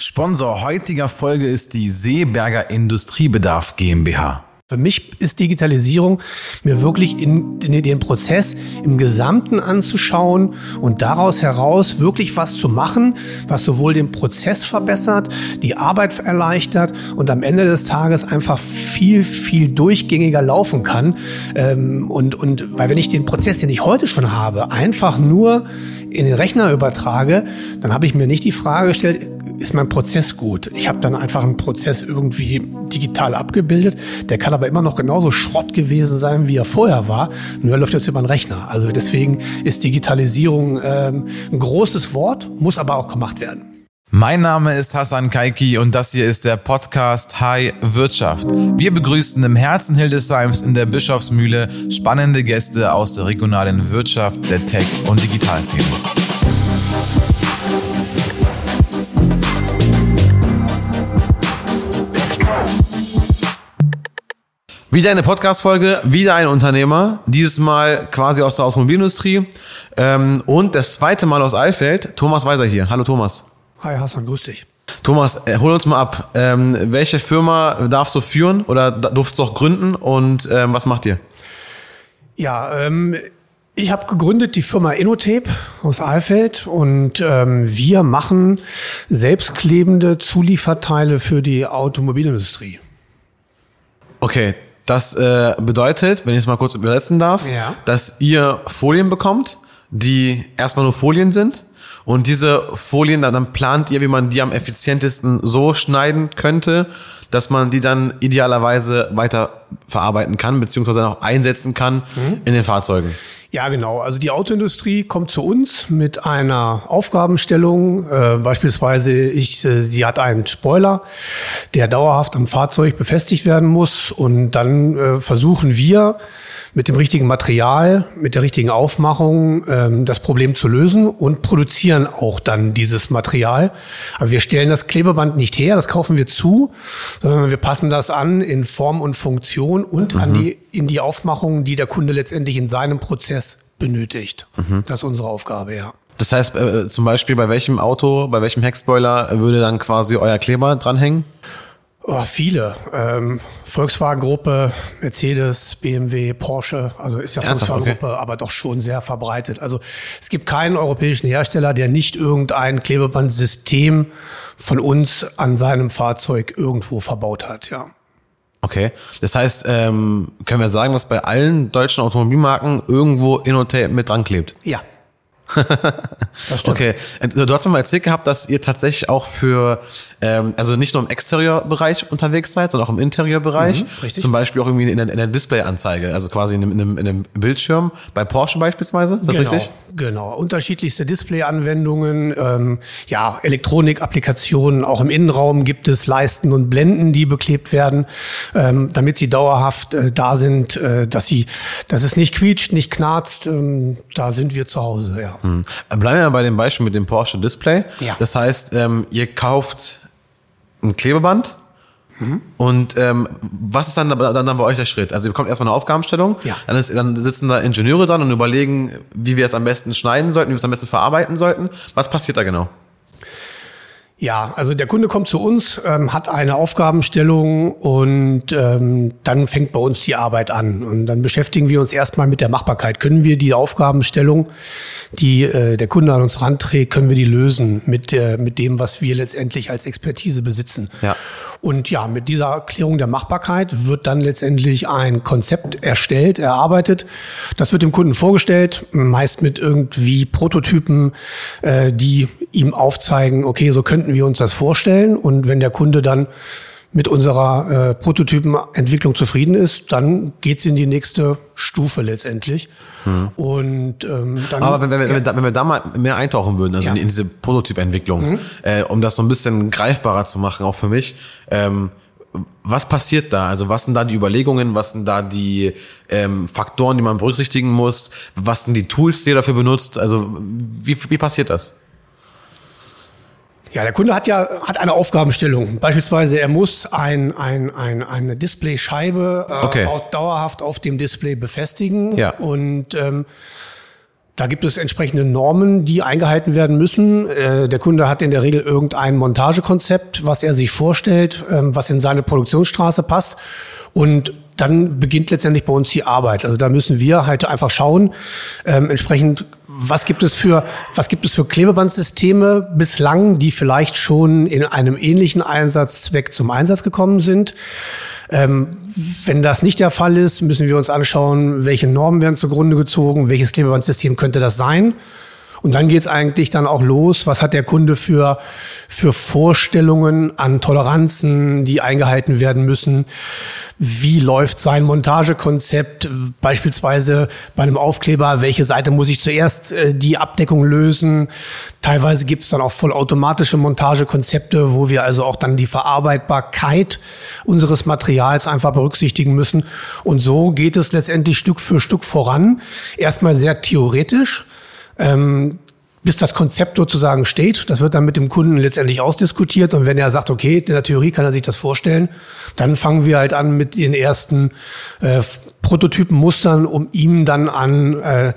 Sponsor heutiger Folge ist die Seeberger Industriebedarf GmbH. Für mich ist Digitalisierung mir wirklich in, in, den Prozess im Gesamten anzuschauen und daraus heraus wirklich was zu machen, was sowohl den Prozess verbessert, die Arbeit erleichtert und am Ende des Tages einfach viel, viel durchgängiger laufen kann. Ähm, und, und weil wenn ich den Prozess, den ich heute schon habe, einfach nur in den Rechner übertrage, dann habe ich mir nicht die Frage gestellt, ist mein Prozess gut? Ich habe dann einfach einen Prozess irgendwie digital abgebildet. Der kann aber immer noch genauso Schrott gewesen sein, wie er vorher war. Nur er läuft jetzt über einen Rechner. Also deswegen ist Digitalisierung ähm, ein großes Wort, muss aber auch gemacht werden. Mein Name ist Hassan Kaiki und das hier ist der Podcast High Wirtschaft. Wir begrüßen im Herzen Hildesheims in der Bischofsmühle spannende Gäste aus der regionalen Wirtschaft, der Tech- und Digitalszene. Wieder eine Podcast-Folge, wieder ein Unternehmer, dieses Mal quasi aus der Automobilindustrie ähm, und das zweite Mal aus Eifeld, Thomas Weiser hier. Hallo Thomas. Hi Hassan, grüß dich. Thomas, äh, hol uns mal ab. Ähm, welche Firma darfst du führen oder durftest du auch gründen und ähm, was macht ihr? Ja, ähm, ich habe gegründet die Firma Innotape aus Eifeld und ähm, wir machen selbstklebende Zulieferteile für die Automobilindustrie. Okay, das äh, bedeutet, wenn ich es mal kurz übersetzen darf, Ja. dass ihr Folien bekommt, die erstmal nur Folien sind. Und diese Folien, dann, dann plant ihr, wie man die am effizientesten so schneiden könnte, dass man die dann idealerweise weiter verarbeiten kann, beziehungsweise auch einsetzen kann Mhm. in den Fahrzeugen. Ja, genau. Also die Autoindustrie kommt zu uns mit einer Aufgabenstellung. Äh, beispielsweise, ich, äh, sie hat einen Spoiler, der dauerhaft am Fahrzeug befestigt werden muss. Und dann äh, versuchen wir mit dem richtigen Material, mit der richtigen Aufmachung ähm, das Problem zu lösen und produzieren auch dann dieses Material. Aber wir stellen das Klebeband nicht her, das kaufen wir zu, sondern wir passen das an in Form und Funktion und an die, in die Aufmachung, die der Kunde letztendlich in seinem Prozess benötigt. Das ist unsere Aufgabe, ja. Das heißt, äh, zum Beispiel bei welchem Auto, bei welchem Heckspoiler würde dann quasi euer Kleber dranhängen? Oh, viele. Ähm, Volkswagen-Gruppe, Mercedes, BMW, Porsche, also ist ja? Volkswagen-Gruppe, aber doch schon sehr verbreitet. Also es gibt keinen europäischen Hersteller, der nicht irgendein Klebebandsystem von uns an seinem Fahrzeug irgendwo verbaut hat, ja. Okay. Das heißt, ähm, können wir sagen, dass bei allen deutschen Automobilmarken irgendwo Innotape mit dran klebt? Ja. Das stimmt. Okay. Äh, Du hast mir mal erzählt gehabt, dass ihr tatsächlich auch für, ähm, also nicht nur im Exterieurbereich unterwegs seid, sondern auch im Interieurbereich. Mhm, richtig. Zum Beispiel auch irgendwie in der, in der Displayanzeige, also quasi in einem, in, einem, in einem Bildschirm. Bei Porsche beispielsweise, ist das genau, richtig? Genau, unterschiedlichste Display-Anwendungen, ähm, ja, Elektronik-Applikationen, auch im Innenraum gibt es Leisten und Blenden, die beklebt werden, ähm, damit sie dauerhaft äh, da sind, äh, dass sie, dass es nicht quietscht, nicht knarzt, ähm, da sind wir zu Hause, ja. Hm. Bleiben wir bei dem Beispiel mit dem Porsche Display. Ja. Das heißt, ähm, ihr kauft ein Klebeband. Mhm. Und ähm, was ist dann, dann, dann bei euch der Schritt? Also ihr bekommt erstmal eine Aufgabenstellung, Ja. dann, ist, dann sitzen da Ingenieure dran und überlegen, wie wir es am besten schneiden sollten, wie wir es am besten verarbeiten sollten. Was passiert da genau? Ja, also der Kunde kommt zu uns, ähm, hat eine Aufgabenstellung und ähm, dann fängt bei uns die Arbeit an. Und dann beschäftigen wir uns erstmal mit der Machbarkeit. Können wir die Aufgabenstellung, die äh, der Kunde an uns ranträgt, können wir die lösen mit, der, mit dem, was wir letztendlich als Expertise besitzen? Ja. Und ja, mit dieser Erklärung der Machbarkeit wird dann letztendlich ein Konzept erstellt, erarbeitet. Das wird dem Kunden vorgestellt, meist mit irgendwie Prototypen, äh, die ihm aufzeigen, okay, so könnten wir uns das vorstellen. Und wenn der Kunde dann mit unserer äh, Prototypenentwicklung zufrieden ist, dann geht's in die nächste Stufe letztendlich. Und ähm, dann Aber wenn, wenn, wir- wenn, wir da, wenn wir da mal mehr eintauchen würden, also Ja. in, in diese Prototypentwicklung, äh, um das so ein bisschen greifbarer zu machen, auch für mich, ähm, was passiert da? Also was sind da die Überlegungen, was sind da die ähm, Faktoren, die man berücksichtigen muss, was sind die Tools, die ihr dafür benutzt? Also wie, wie passiert das? Ja, der Kunde hat ja hat eine Aufgabenstellung. Beispielsweise, er muss ein, ein, ein, eine Displayscheibe äh, Okay. auch dauerhaft auf dem Display befestigen. Ja. Und ähm, Da gibt es entsprechende Normen, die eingehalten werden müssen. Äh, der Kunde hat in der Regel irgendein Montagekonzept, was er sich vorstellt, ähm, was in seine Produktionsstraße passt. Und dann beginnt letztendlich bei uns die Arbeit. Also da müssen wir halt einfach schauen, ähm, entsprechend, was gibt es für, was gibt es für Klebebandsysteme bislang, die vielleicht schon in einem ähnlichen Einsatzzweck zum Einsatz gekommen sind. Ähm, wenn das nicht der Fall ist, müssen wir uns anschauen, welche Normen werden zugrunde gezogen, welches Klebebandsystem könnte das sein. Und dann geht's eigentlich dann auch los, was hat der Kunde für, für Vorstellungen an Toleranzen, die eingehalten werden müssen. Wie läuft sein Montagekonzept? Beispielsweise bei einem Aufkleber, welche Seite muss ich zuerst äh, die Abdeckung lösen? Teilweise gibt's dann auch vollautomatische Montagekonzepte, wo wir also auch dann die Verarbeitbarkeit unseres Materials einfach berücksichtigen müssen. Und so geht es letztendlich Stück für Stück voran. Erstmal sehr theoretisch ähm, bis das Konzept sozusagen steht. Das wird dann mit dem Kunden letztendlich ausdiskutiert. Und wenn er sagt, okay, in der Theorie kann er sich das vorstellen, dann fangen wir halt an mit den ersten äh, Prototypenmustern, um ihm dann an äh,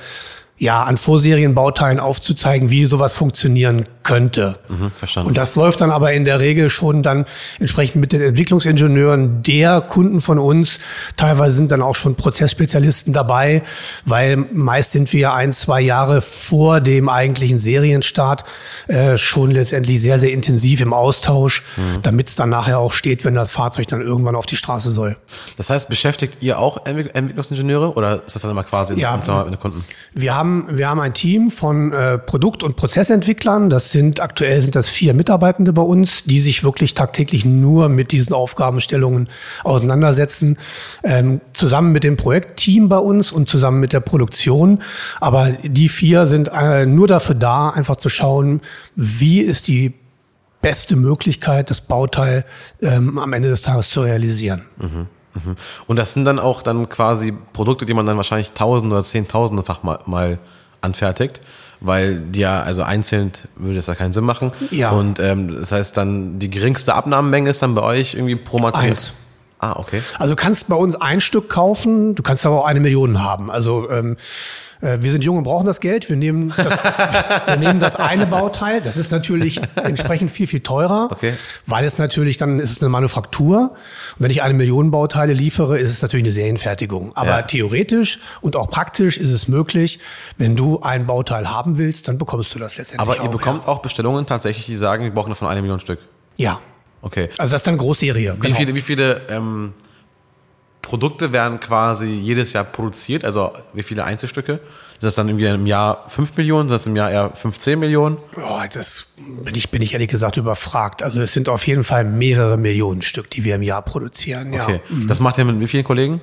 ja, an Vorserienbauteilen aufzuzeigen, wie sowas funktionieren könnte. Mhm, verstanden. Und das läuft dann aber in der Regel schon dann entsprechend mit den Entwicklungsingenieuren der Kunden von uns. Teilweise sind dann auch schon Prozessspezialisten dabei, weil meist sind wir ein, zwei Jahre vor dem eigentlichen Serienstart äh, schon letztendlich sehr, sehr intensiv im Austausch, mhm. damit es dann nachher auch steht, wenn das Fahrzeug dann irgendwann auf die Straße soll. Das heißt, beschäftigt ihr auch Entwicklungsingenieure oder ist das dann immer quasi ja, mit den Kunden? Wir haben haben, wir haben ein Team von äh, Produkt- und Prozessentwicklern. Das sind aktuell sind das vier Mitarbeitende bei uns, die sich wirklich tagtäglich nur mit diesen Aufgabenstellungen auseinandersetzen. Ähm, zusammen mit dem Projektteam bei uns und zusammen mit der Produktion. Aber die vier sind äh, nur dafür da, einfach zu schauen, wie ist die beste Möglichkeit, das Bauteil ähm, am Ende des Tages zu realisieren. Mhm. Mhm. Und das sind dann auch dann quasi Produkte, die man dann wahrscheinlich tausend oder zehntausendefach mal, mal anfertigt, weil die ja, also einzeln würde das ja keinen Sinn machen. Ja. Und ähm, das heißt dann, die geringste Abnahmemenge ist dann bei euch irgendwie pro Material? Eins. Ah, okay. Also du kannst bei uns ein Stück kaufen, du kannst aber auch eine Million haben. Also ähm, äh, wir sind jung und brauchen das Geld. Wir nehmen das, wir nehmen das eine Bauteil. Das ist natürlich entsprechend viel, viel teurer, okay. weil es natürlich dann ist es eine Manufaktur. Und wenn ich eine Million Bauteile liefere, ist es natürlich eine Serienfertigung. Aber ja. theoretisch und auch praktisch ist es möglich, wenn du ein Bauteil haben willst, dann bekommst du das letztendlich Aber ihr auch, bekommt ja. auch Bestellungen tatsächlich, die sagen, wir brauchen davon eine Million Stück. Ja. Okay. Also das ist dann Großserie. Wie genau. viele, wie viele ähm, Produkte werden quasi jedes Jahr produziert, also wie viele Einzelstücke? Ist das dann irgendwie im Jahr 5 Millionen, ist das im Jahr eher 15 Millionen? Oh, das bin ich, bin ich ehrlich gesagt überfragt. Also es sind auf jeden Fall mehrere Millionen Stück, die wir im Jahr produzieren. Ja. Okay. Das macht ihr mit wie vielen Kollegen?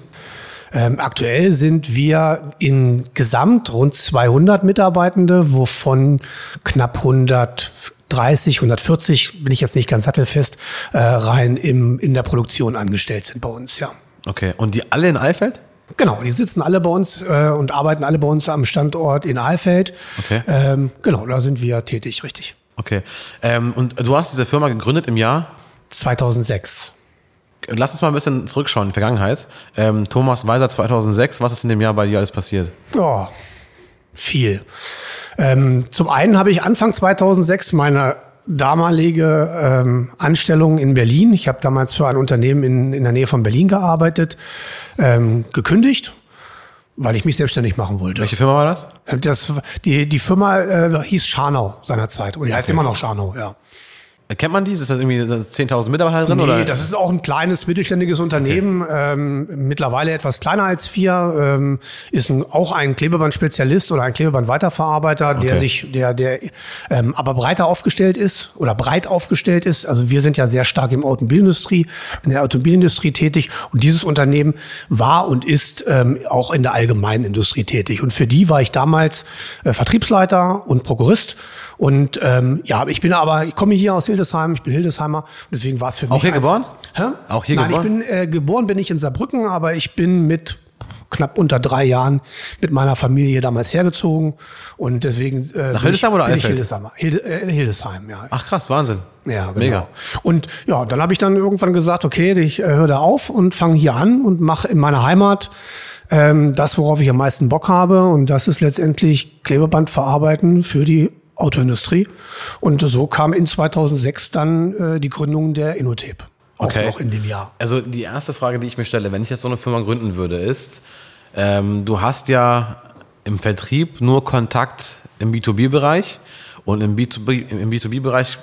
Ähm, aktuell sind wir in Gesamt rund 200 Mitarbeitende, wovon knapp 130, 140, bin ich jetzt nicht ganz sattelfest, äh, rein im, in der Produktion angestellt sind bei uns, ja. Okay, und die alle in Eifeld? Genau, die sitzen alle bei uns äh, und arbeiten alle bei uns am Standort in Eifeld. Okay. Ähm, genau, da sind wir tätig, richtig. Okay. Ähm, und du hast diese Firma gegründet im Jahr? 2006. Lass uns mal ein bisschen zurückschauen in die Vergangenheit. Ähm, Thomas Weiser 2006, was ist in dem Jahr bei dir alles passiert? Oh, viel. Ähm, zum einen habe ich Anfang 2006 meine damalige ähm, Anstellung in Berlin. Ich habe damals für ein Unternehmen in, in der Nähe von Berlin gearbeitet, ähm, gekündigt, weil ich mich selbstständig machen wollte. Welche Firma war das? Das die die Firma äh, hieß Scharnau seinerzeit oder die okay. heißt immer noch Scharnau, ja. Kennt man die? Ist das irgendwie 10.000 Mitarbeiter drin? Nee, oder? das ist auch ein kleines mittelständiges Unternehmen, okay. ähm, mittlerweile etwas kleiner als vier, ähm, ist ein, auch ein Klebeband-Spezialist oder ein Klebeband-Weiterverarbeiter, okay. der sich, der, der ähm, aber breiter aufgestellt ist oder breit aufgestellt ist. Also wir sind ja sehr stark im Automobilindustrie, in der Automobilindustrie tätig und dieses Unternehmen war und ist ähm, auch in der allgemeinen Industrie tätig. Und für die war ich damals äh, Vertriebsleiter und Prokurist und ähm, ja, ich bin aber, ich komme hier aus Hildesheim, ich bin Hildesheimer, deswegen war es für mich. Auch hier geboren? Hä? Auch hier Nein, geboren? ich bin äh, geboren bin ich in Saarbrücken, aber ich bin mit knapp unter drei Jahren mit meiner Familie damals hergezogen und deswegen äh, nach Hildesheim oder Eifeld? Hildesheim, Hilde, äh, Hildesheim, ja. Ach krass, Wahnsinn. Ja, genau. Mega. Und ja, dann habe ich dann irgendwann gesagt, okay, ich äh, höre da auf und fange hier an und mache in meiner Heimat ähm, das, worauf ich am meisten Bock habe und das ist letztendlich Klebeband verarbeiten für die Autoindustrie. Und so kam in 2006 dann äh, die Gründung der Innotape. Auch okay. noch in dem Jahr. Also die erste Frage, die ich mir stelle, wenn ich jetzt so eine Firma gründen würde, ist, ähm, du hast ja im Vertrieb nur Kontakt im B2B-Bereich und im B2B, im B2B-Bereich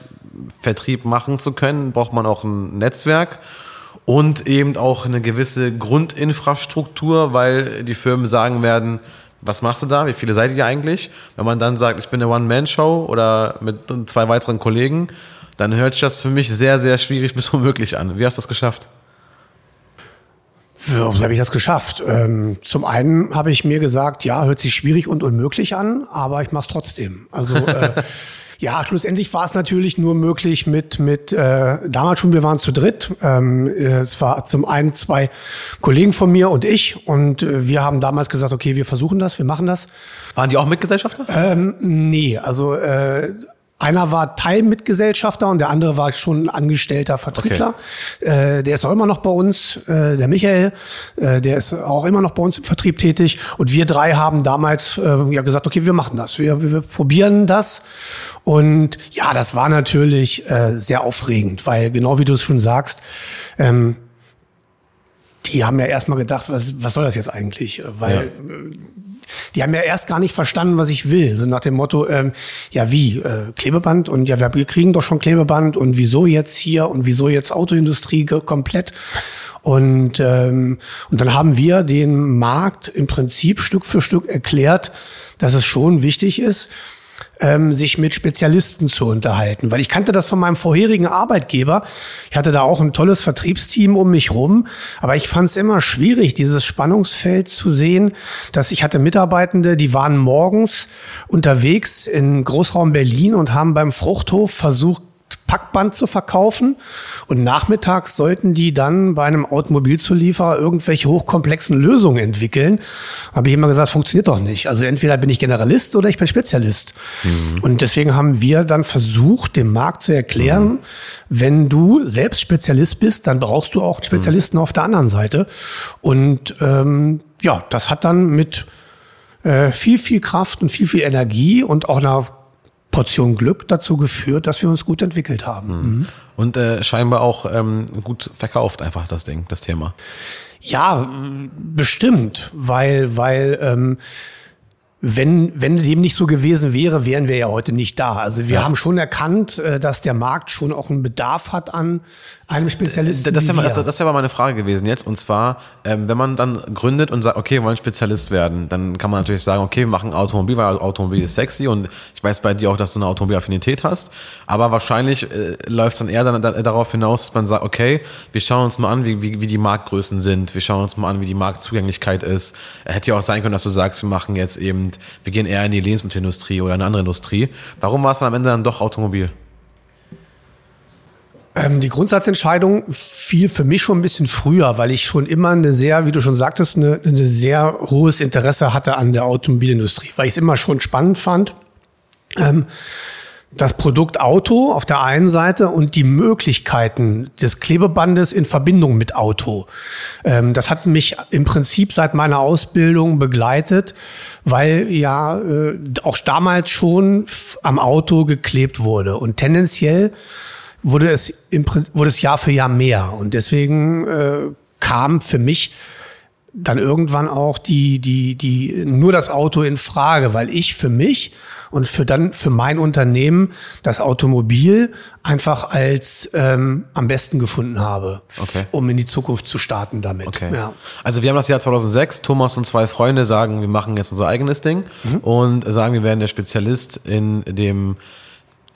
Vertrieb machen zu können, braucht man auch ein Netzwerk und eben auch eine gewisse Grundinfrastruktur, weil die Firmen sagen werden, was machst du da? Wie viele seid ihr eigentlich? Wenn man dann sagt, ich bin eine One-Man-Show oder mit zwei weiteren Kollegen, dann hört sich das für mich sehr, sehr schwierig bis unmöglich an. Wie hast du das geschafft? Wie habe ich das geschafft? Ähm, zum einen habe ich mir gesagt, ja, hört sich schwierig und unmöglich an, aber ich mache es trotzdem. Also äh, Ja, schlussendlich war es natürlich nur möglich mit, mit äh, damals schon, wir waren zu dritt. Ähm, es war zum einen zwei Kollegen von mir und ich. Und äh, wir haben damals gesagt, okay, wir versuchen das, wir machen das. Waren die auch Mitgesellschafter? Ähm, nee, also äh, einer war Teilmitgesellschafter und der andere war schon ein angestellter Vertriebler. Okay. Äh, der ist auch immer noch bei uns, äh, der Michael, äh, der ist auch immer noch bei uns im Vertrieb tätig. Und wir drei haben damals äh, ja gesagt, okay, wir machen das, wir, wir probieren das. Und ja, das war natürlich äh, sehr aufregend, weil genau wie du es schon sagst, ähm, die haben ja erstmal gedacht, was, was soll das jetzt eigentlich? Weil ja. Die haben ja erst gar nicht verstanden, was ich will. So nach dem Motto, ähm, ja wie, äh, Klebeband und ja, wir kriegen doch schon Klebeband und wieso jetzt hier und wieso jetzt Autoindustrie komplett. Und, ähm, und dann haben wir den Markt im Prinzip Stück für Stück erklärt, dass es schon wichtig ist, ähm, sich mit Spezialisten zu unterhalten. Weil ich kannte das von meinem vorherigen Arbeitgeber. Ich hatte da auch ein tolles Vertriebsteam um mich rum. Aber ich fand es immer schwierig, dieses Spannungsfeld zu sehen, dass ich hatte Mitarbeitende, die waren morgens unterwegs in Großraum Berlin und haben beim Fruchthof versucht, Packband zu verkaufen und nachmittags sollten die dann bei einem Automobilzulieferer irgendwelche hochkomplexen Lösungen entwickeln. Habe ich immer gesagt, funktioniert doch nicht. Also entweder bin ich Generalist oder ich bin Spezialist. Mhm. Und deswegen haben wir dann versucht, dem Markt zu erklären, mhm. wenn du selbst Spezialist bist, dann brauchst du auch Spezialisten mhm. auf der anderen Seite. Und ähm, ja, das hat dann mit äh, viel, viel Kraft und viel, viel Energie und auch einer Portion Glück dazu geführt, dass wir uns gut entwickelt haben. Mhm. Und äh, scheinbar auch ähm, gut verkauft einfach das Ding, das Thema. Ja, bestimmt, weil, weil ähm, wenn, wenn dem nicht so gewesen wäre, wären wir ja heute nicht da. Also wir ja. haben schon erkannt, äh, dass der Markt schon auch einen Bedarf hat an einem Spezialisten. Das, das, das, das wäre meine Frage gewesen jetzt. Und zwar, ähm, wenn man dann gründet und sagt, okay, wir wollen Spezialist werden, dann kann man natürlich sagen, okay, wir machen Automobil, weil Automobil ist sexy und ich weiß bei dir auch, dass du eine Automobilaffinität hast. Aber wahrscheinlich äh, läuft es dann eher dann, dann, darauf hinaus, dass man sagt, okay, wir schauen uns mal an, wie, wie, wie die Marktgrößen sind. Wir schauen uns mal an, wie die Marktzugänglichkeit ist. Hätte ja auch sein können, dass du sagst, wir machen jetzt eben, wir gehen eher in die Lebensmittelindustrie oder eine andere Industrie. Warum war es dann am Ende dann doch Automobil? Ähm, die Grundsatzentscheidung fiel für mich schon ein bisschen früher, weil ich schon immer eine sehr, wie du schon sagtest, eine, eine sehr hohes Interesse hatte an der Automobilindustrie, weil ich es immer schon spannend fand. Ähm, das Produkt Auto auf der einen Seite und die Möglichkeiten des Klebebandes in Verbindung mit Auto. Ähm, das hat mich im Prinzip seit meiner Ausbildung begleitet, weil ja äh, auch damals schon am Auto geklebt wurde und tendenziell wurde es, im, wurde es Jahr für Jahr mehr. Und deswegen äh, kam für mich dann irgendwann auch die, die, die, nur das Auto in Frage, weil ich für mich und für dann, für mein Unternehmen das Automobil einfach als ähm, am besten gefunden habe, okay. um in die Zukunft zu starten damit. Okay. Ja. Also wir haben das Jahr 2006, Thomas und zwei Freunde sagen, wir machen jetzt unser eigenes Ding mhm. und sagen, wir werden der Spezialist in dem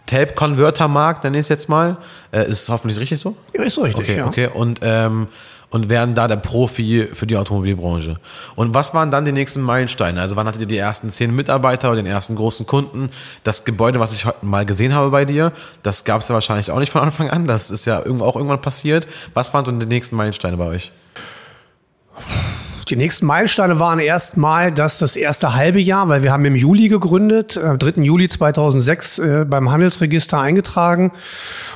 Tape-Converter-Markt, nenne ich es jetzt mal. Äh, ist hoffentlich richtig so? Ja, ist so richtig, okay, ja. Okay, und, ähm, und werden da der Profi für die Automobilbranche. Und was waren dann die nächsten Meilensteine? Also wann hattet ihr die ersten zehn Mitarbeiter oder den ersten großen Kunden? Das Gebäude, was ich heute mal gesehen habe bei dir, das gab es ja wahrscheinlich auch nicht von Anfang an. Das ist ja auch irgendwann passiert. Was waren so die nächsten Meilensteine bei euch? Die nächsten Meilensteine waren erstmal, dass das erste halbe Jahr, weil wir haben im Juli gegründet, am 3. Juli 2006 äh, beim Handelsregister eingetragen.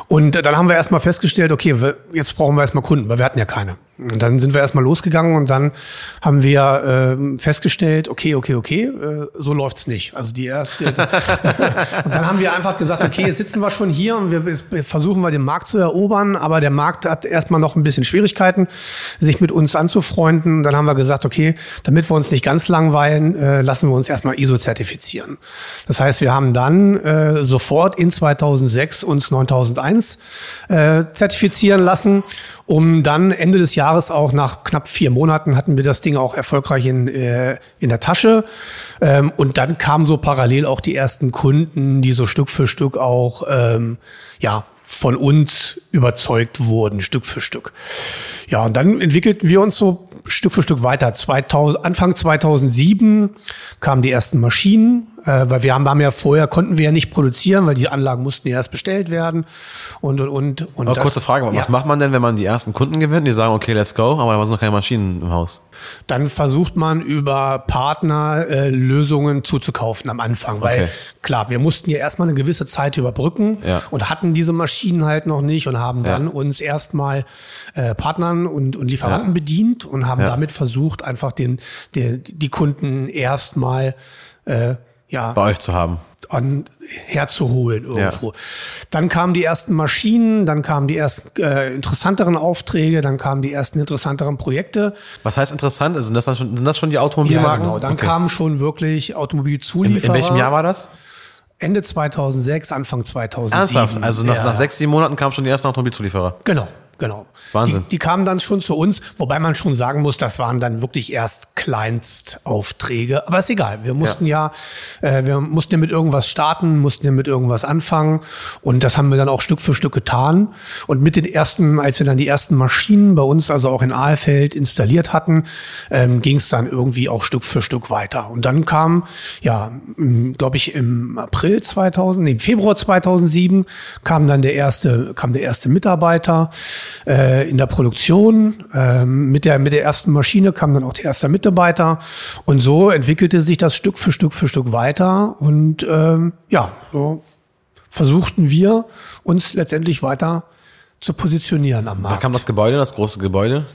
Und dann haben wir erstmal festgestellt, okay, jetzt brauchen wir erstmal Kunden, weil wir hatten ja keine. Und dann sind wir erstmal losgegangen und dann haben wir äh, festgestellt, okay, okay, okay, äh, so läuft's nicht. Also die erste. und dann haben wir einfach gesagt, okay, jetzt sitzen wir schon hier und wir, versuchen wir den Markt zu erobern, aber der Markt hat erstmal noch ein bisschen Schwierigkeiten, sich mit uns anzufreunden. Und dann haben wir gesagt, okay, damit wir uns nicht ganz langweilen, äh, lassen wir uns erstmal ISO zertifizieren. Das heißt, wir haben dann äh, sofort in 2006 uns 9001 äh, zertifizieren lassen um dann Ende des Jahres auch nach knapp vier Monaten hatten wir das Ding auch erfolgreich in, äh, in der Tasche. Ähm, und dann kamen so parallel auch die ersten Kunden, die so Stück für Stück auch ähm, ja von uns überzeugt wurden, Stück für Stück. Ja, und dann entwickelten wir uns so Stück für Stück weiter. 2000, Anfang 2007 kamen die ersten Maschinen, äh, weil wir haben, haben ja vorher konnten wir ja nicht produzieren, weil die Anlagen mussten ja erst bestellt werden und und und. und aber das, kurze Frage, was ja. macht man denn, wenn man die ersten Kunden gewinnt? Die sagen, okay, let's go, aber da sind noch keine Maschinen im Haus. Dann versucht man über Partner äh, Lösungen zuzukaufen am Anfang, weil okay. klar, wir mussten ja erstmal eine gewisse Zeit überbrücken ja. und hatten diese Maschinen halt noch nicht und haben dann ja. uns erstmal äh, Partnern und, und Lieferanten ja. bedient und haben damit versucht, einfach den, den die Kunden erstmal äh, ja, bei euch zu haben. An, herzuholen irgendwo. Ja. Dann kamen die ersten Maschinen, dann kamen die ersten äh, interessanteren Aufträge, dann kamen die ersten interessanteren Projekte. Was heißt interessant? Sind das, schon, sind das schon die Automobilmarken? Ja, genau. Dann okay. kamen schon wirklich Automobilzulieferer. In, in welchem Jahr war das? Ende 2006, Anfang 2007. Ernsthaft? Also nach, ja. nach sechs, sieben Monaten kamen schon die ersten Automobilzulieferer? Genau. Genau. Wahnsinn. Die, die, kamen dann schon zu uns, wobei man schon sagen muss, das waren dann wirklich erst Kleinstaufträge. Aber ist egal. Wir mussten ja, ja äh, wir mussten ja mit irgendwas starten, mussten ja mit irgendwas anfangen. Und das haben wir dann auch Stück für Stück getan. Und mit den ersten, als wir dann die ersten Maschinen bei uns, also auch in Ahlfeld, installiert hatten, ähm, ging es dann irgendwie auch Stück für Stück weiter. Und dann kam, ja, glaube ich, im April 2000, nee, im Februar 2007 kam dann der erste, kam der erste Mitarbeiter äh, in der Produktion. Ähm, mit, der, mit der ersten Maschine kam dann auch der erste Mitarbeiter. Und so entwickelte sich das Stück für Stück für Stück weiter. Und ähm, ja, so versuchten wir uns letztendlich weiter zu positionieren am Markt. Da kam das Gebäude, das große Gebäude?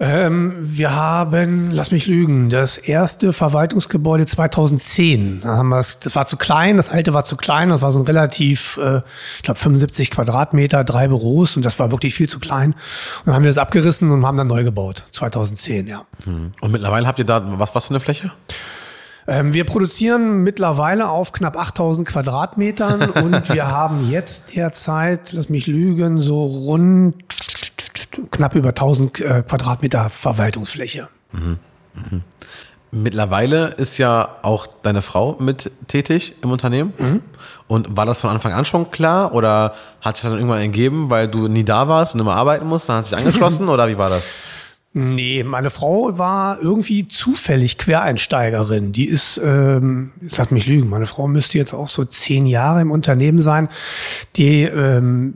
Ähm, wir haben, lass mich lügen, das erste Verwaltungsgebäude 2010. Da haben wir das war zu klein, das alte war zu klein, das war so ein relativ, äh, ich glaube 75 Quadratmeter, drei Büros und das war wirklich viel zu klein. Und dann haben wir das abgerissen und haben dann neu gebaut, 2010, ja. Hm. Und mittlerweile habt ihr da, was, was für eine Fläche? Ähm, wir produzieren mittlerweile auf knapp 8000 Quadratmetern und wir haben jetzt derzeit, lass mich lügen, so rund knapp über 1000 äh, Quadratmeter Verwaltungsfläche. Mhm. Mhm. Mittlerweile ist ja auch deine Frau mit tätig im Unternehmen. Mhm. Und war das von Anfang an schon klar oder hat sich dann irgendwann ergeben, weil du nie da warst und immer arbeiten musst, dann hat sich angeschlossen oder wie war das? Nee, meine Frau war irgendwie zufällig Quereinsteigerin. Die ist, ähm, lass mich lügen, meine Frau müsste jetzt auch so zehn Jahre im Unternehmen sein. Die ähm,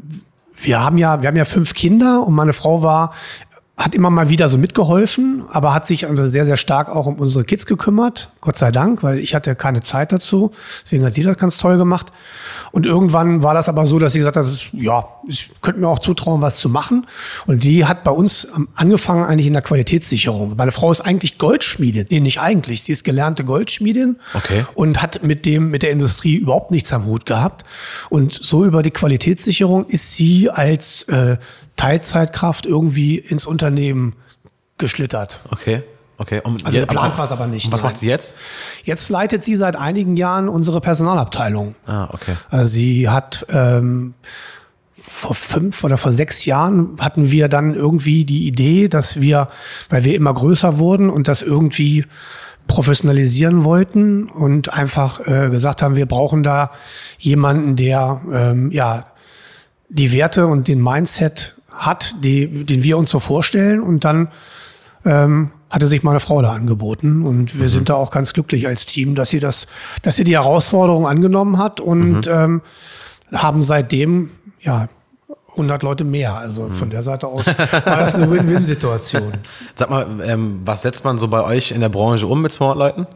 wir haben ja, wir haben ja fünf Kinder und meine Frau war hat immer mal wieder so mitgeholfen, aber hat sich also sehr, sehr stark auch um unsere Kids gekümmert. Gott sei Dank, weil ich hatte keine Zeit dazu. Deswegen hat sie das ganz toll gemacht. Und irgendwann war das aber so, dass sie gesagt hat, ist, ja, ich könnte mir auch zutrauen, was zu machen. Und die hat bei uns angefangen eigentlich in der Qualitätssicherung. Meine Frau ist eigentlich Goldschmiedin. Nee, nicht eigentlich. Sie ist gelernte Goldschmiedin. Okay. Und hat mit dem, mit der Industrie überhaupt nichts am Hut gehabt. Und so über die Qualitätssicherung ist sie als äh, Teilzeitkraft irgendwie ins Unternehmen geschlittert. Okay. Okay. Und also geplant war es aber nicht. was nein. macht sie jetzt? Jetzt leitet sie seit einigen Jahren unsere Personalabteilung. Ah, okay. Also sie hat ähm, vor fünf oder vor sechs Jahren hatten wir dann irgendwie die Idee, dass wir, weil wir immer größer wurden und das irgendwie professionalisieren wollten und einfach äh, gesagt haben, wir brauchen da jemanden, der ähm, ja die Werte und den Mindset hat, die, den wir uns so vorstellen. Und dann ähm, hatte sich meine Frau da angeboten. Und wir mhm. sind da auch ganz glücklich als Team, dass sie das, dass sie die Herausforderung angenommen hat und mhm. ähm, haben seitdem ja 100 Leute mehr. Also von der Seite aus war das eine Win-Win-Situation. Sag mal, ähm, was setzt man so bei euch in der Branche um mit 200 Leuten?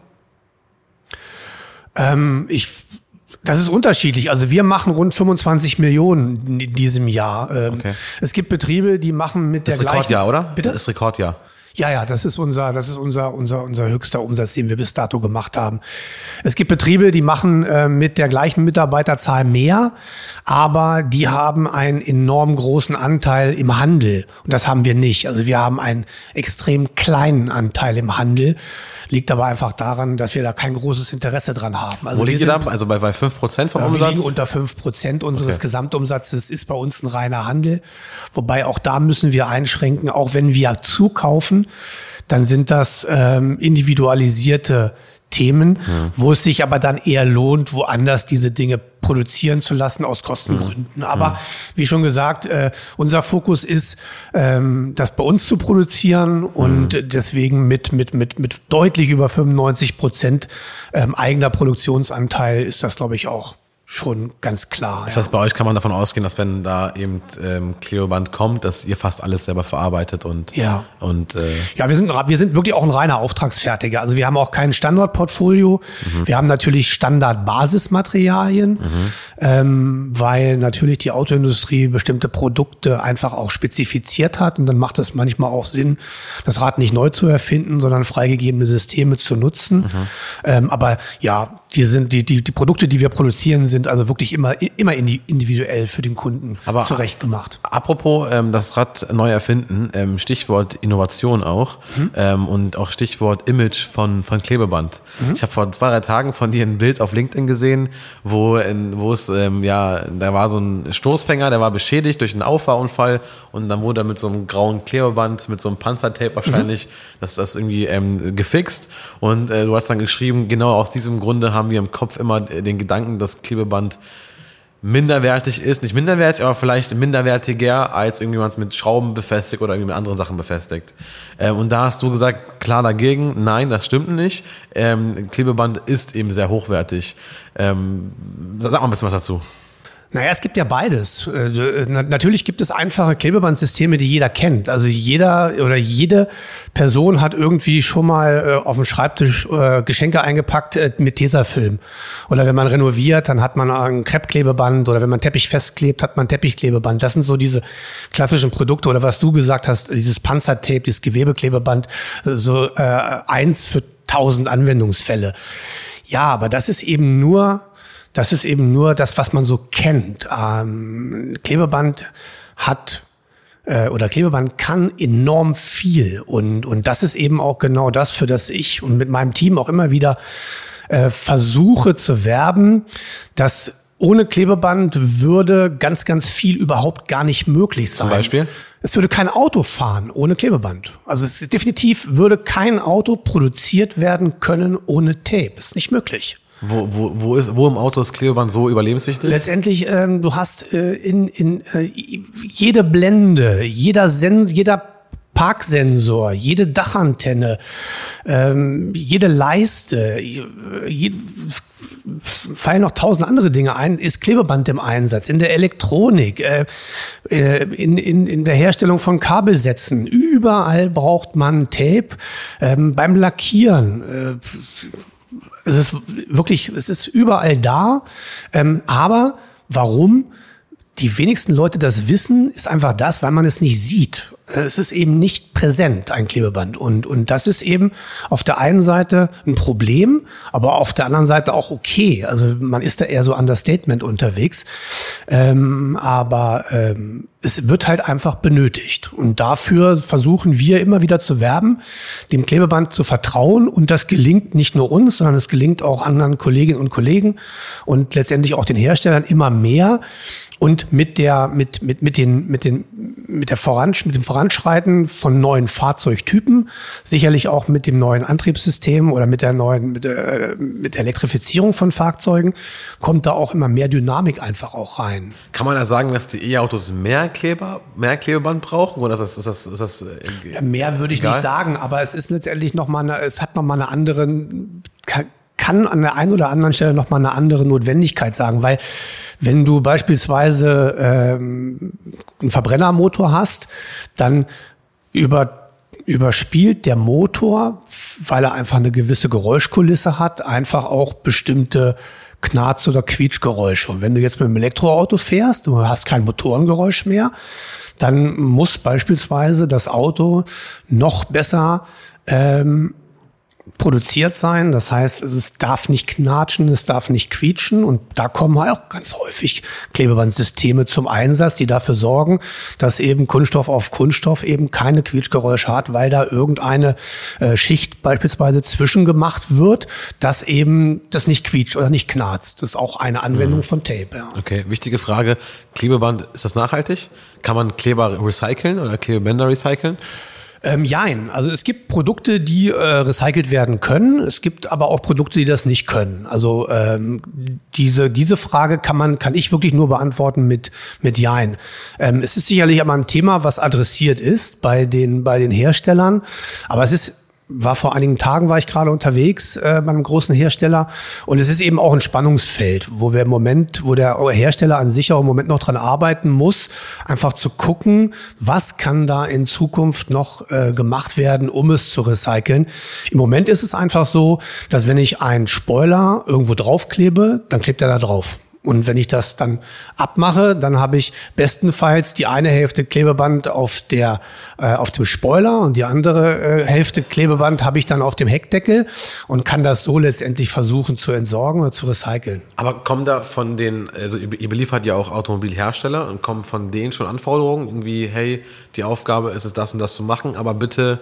Ähm, ich, das ist unterschiedlich. Also wir machen rund 25 Millionen in diesem Jahr. Ähm, Okay. Es gibt Betriebe, die machen mit Das der ist gleichen. Rekordjahr, oder? Bitte? Das ist Rekordjahr. Ja, ja, das ist unser, das ist unser, unser, unser höchster Umsatz, den wir bis dato gemacht haben. Es gibt Betriebe, die machen äh, mit der gleichen Mitarbeiterzahl mehr, aber die haben einen enorm großen Anteil im Handel. Und das haben wir nicht. Also wir haben einen extrem kleinen Anteil im Handel. Liegt aber einfach daran, dass wir da kein großes Interesse dran haben. Also Wo wir liegt ihr da? Also bei, bei 5% vom ja, wir Umsatz? liegen unter fünf Prozent unseres Okay. Gesamtumsatzes ist bei uns ein reiner Handel. Wobei auch da müssen wir einschränken, auch wenn wir zukaufen, dann sind das ähm, individualisierte Themen, wo es sich aber dann eher lohnt, woanders diese Dinge produzieren zu lassen aus Kostengründen. Aber wie schon gesagt, äh, unser Fokus ist, ähm, das bei uns zu produzieren und deswegen mit, mit, mit, mit deutlich über 95 Prozent ähm, eigener Produktionsanteil ist das, glaube ich, auch schon ganz klar. Das ja. heißt, bei euch kann man davon ausgehen, dass wenn da eben ähm, Cleoband kommt, dass ihr fast alles selber verarbeitet und Ja. und äh, Ja, wir sind, wir sind wirklich auch ein reiner Auftragsfertiger. Also wir haben auch kein Standardportfolio. Wir haben natürlich Standard-Basismaterialien, ähm, weil natürlich die Autoindustrie bestimmte Produkte einfach auch spezifiziert hat. Und dann macht es manchmal auch Sinn, das Rad nicht neu zu erfinden, sondern freigegebene Systeme zu nutzen. Ähm, aber ja, die sind die, die, die Produkte, die wir produzieren, sind also wirklich immer, immer indi- individuell für den Kunden Aber- zurechtgemacht. Apropos ähm, das Rad neu erfinden, ähm, Stichwort Innovation auch ähm, und auch Stichwort Image von, von Klebeband. Ich habe vor zwei, drei Tagen von dir ein Bild auf LinkedIn gesehen, wo, in, wo es, ähm, ja, da war so ein Stoßfänger, der war beschädigt durch einen Auffahrunfall und dann wurde er mit so einem grauen Klebeband, mit so einem Panzertape wahrscheinlich, das das irgendwie ähm, gefixt und äh, du hast dann geschrieben, genau aus diesem Grunde haben wir im Kopf immer den Gedanken, dass Klebeband minderwertig ist, nicht minderwertig, aber vielleicht minderwertiger, als irgendjemand mit Schrauben befestigt oder irgendwie mit anderen Sachen befestigt. Ähm, und da hast du gesagt, klar dagegen, nein, das stimmt nicht. Ähm, Klebeband ist eben sehr hochwertig. Ähm, sag mal ein bisschen was dazu. Naja, es gibt ja beides. Äh, na- Natürlich gibt es einfache Klebebandsysteme, die jeder kennt. Also jeder oder jede Person hat irgendwie schon mal äh, auf dem Schreibtisch äh, Geschenke eingepackt äh, mit Tesafilm. Oder wenn man renoviert, dann hat man ein Kreppklebeband oder wenn man Teppich festklebt, hat man Teppichklebeband. Das sind so diese klassischen Produkte. Oder was du gesagt hast, dieses Panzertape, dieses Gewebeklebeband, äh, so äh, eins für tausend Anwendungsfälle. Ja, aber das ist eben nur das ist eben nur das, was man so kennt. Ähm, Klebeband hat äh, oder Klebeband kann enorm viel und und das ist eben auch genau das, für das ich und mit meinem Team auch immer wieder äh, versuche zu werben, dass ohne Klebeband würde ganz, ganz viel überhaupt gar nicht möglich sein. Zum Beispiel? Es würde kein Auto fahren ohne Klebeband. Also es definitiv würde kein Auto produziert werden können ohne Tape. Ist nicht möglich. Wo, wo, wo, ist, wo im Auto ist Klebeband so überlebenswichtig? Letztendlich, ähm, du hast äh, in, in äh, jede Blende, jeder Sen jeder Parksensor, jede Dachantenne, ähm, jede Leiste, je, fallen noch tausend andere Dinge ein, ist Klebeband im Einsatz, in der Elektronik, äh, äh, in, in, in der Herstellung von Kabelsätzen. Überall braucht man Tape. Ähm, beim Lackieren, äh, es ist wirklich, es ist überall da. Ähm, aber warum die wenigsten Leute das wissen, ist einfach das, weil man es nicht sieht. Es ist eben nicht präsent, ein Klebeband. Und, und das ist eben auf der einen Seite ein Problem, aber auf der anderen Seite auch okay. Also man ist da eher so Understatement unterwegs. Ähm, aber ähm, es wird halt einfach benötigt. Und dafür versuchen wir immer wieder zu werben, dem Klebeband zu vertrauen. Und das gelingt nicht nur uns, sondern es gelingt auch anderen Kolleginnen und Kollegen und letztendlich auch den Herstellern immer mehr. Und mit der, mit, mit, mit den, mit den, mit der Voran, mit dem Voranschreiten von neuen Fahrzeugtypen, sicherlich auch mit dem neuen Antriebssystem oder mit der neuen, mit der, mit Elektrifizierung von Fahrzeugen, kommt da auch immer mehr Dynamik einfach auch rein. Kann man da sagen, dass die E-Autos mehr Kleber, mehr Klebeband brauchen? Oder ist das, ist das, ist das äh, Mehr würde ich egal? nicht sagen, aber es ist letztendlich noch mal eine, es hat noch mal eine andere kann an der einen oder anderen Stelle nochmal eine andere Notwendigkeit sagen, weil wenn du beispielsweise ähm, einen Verbrennermotor hast, dann über überspielt der Motor, weil er einfach eine gewisse Geräuschkulisse hat, einfach auch bestimmte Knarz- oder Quietschgeräusche. Und wenn du jetzt mit einem Elektroauto fährst, du hast kein Motorengeräusch mehr, dann muss beispielsweise das Auto noch besser ähm, produziert sein. Das heißt, es darf nicht knatschen, es darf nicht quietschen. Und da kommen auch ganz häufig Klebebandsysteme zum Einsatz, die dafür sorgen, dass eben Kunststoff auf Kunststoff eben keine Quietschgeräusche hat, weil da irgendeine äh, Schicht beispielsweise zwischengemacht wird, dass eben das nicht quietscht oder nicht knarzt. Das ist auch eine Anwendung mhm. von Tape. Ja. Okay, wichtige Frage. Klebeband, ist das nachhaltig? Kann man Kleber recyceln oder Klebebänder recyceln? Ähm, jein. Also es gibt Produkte, die äh, recycelt werden können. Es gibt aber auch Produkte, die das nicht können. Also ähm, diese, diese Frage kann man, kann ich wirklich nur beantworten mit, mit Jein. Ähm, es ist sicherlich aber ein Thema, was adressiert ist bei den, bei den Herstellern. Aber es ist war vor einigen Tagen war ich gerade unterwegs äh, bei einem großen Hersteller und es ist eben auch ein Spannungsfeld, wo wir im Moment, wo der Hersteller an sich auch im Moment noch dran arbeiten muss, einfach zu gucken, was kann da in Zukunft noch äh, gemacht werden, um es zu recyceln. Im Moment ist es einfach so, dass wenn ich einen Spoiler irgendwo draufklebe, dann klebt er da drauf. Und wenn ich das dann abmache, dann habe ich bestenfalls die eine Hälfte Klebeband auf der äh, auf dem Spoiler und die andere äh, Hälfte Klebeband habe ich dann auf dem Heckdeckel und kann das so letztendlich versuchen zu entsorgen oder zu recyceln. Aber kommen da von den, also ihr beliefert ja auch Automobilhersteller und kommen von denen schon Anforderungen irgendwie, hey, die Aufgabe ist es das und das zu machen, aber bitte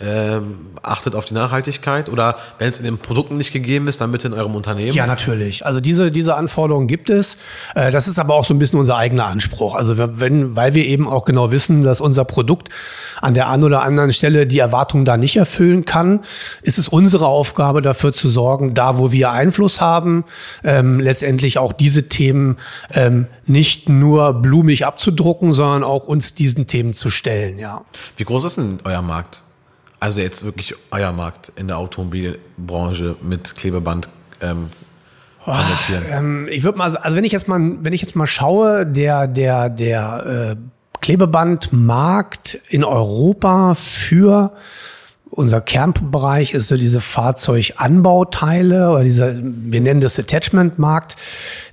ähm, achtet auf die Nachhaltigkeit oder wenn es in den Produkten nicht gegeben ist, dann bitte in eurem Unternehmen? Ja, natürlich. Also diese, diese Anforderungen gibt es. Äh, das ist aber auch so ein bisschen unser eigener Anspruch. Also wenn, weil wir eben auch genau wissen, dass unser Produkt an der einen oder anderen Stelle die Erwartungen da nicht erfüllen kann, ist es unsere Aufgabe dafür zu sorgen, da wo wir Einfluss haben, ähm, letztendlich auch diese Themen ähm, nicht nur blumig abzudrucken, sondern auch uns diesen Themen zu stellen. Ja. Wie groß ist denn euer Markt? Also jetzt wirklich euer Markt in der Automobilbranche mit Klebeband ähm, Oh, ähm, ich würde mal, also wenn ich jetzt mal, wenn ich jetzt mal schaue, der der der äh, Klebebandmarkt in Europa für unser Kernbereich ist so diese Fahrzeuganbauteile oder dieser, wir nennen das Attachment-Markt.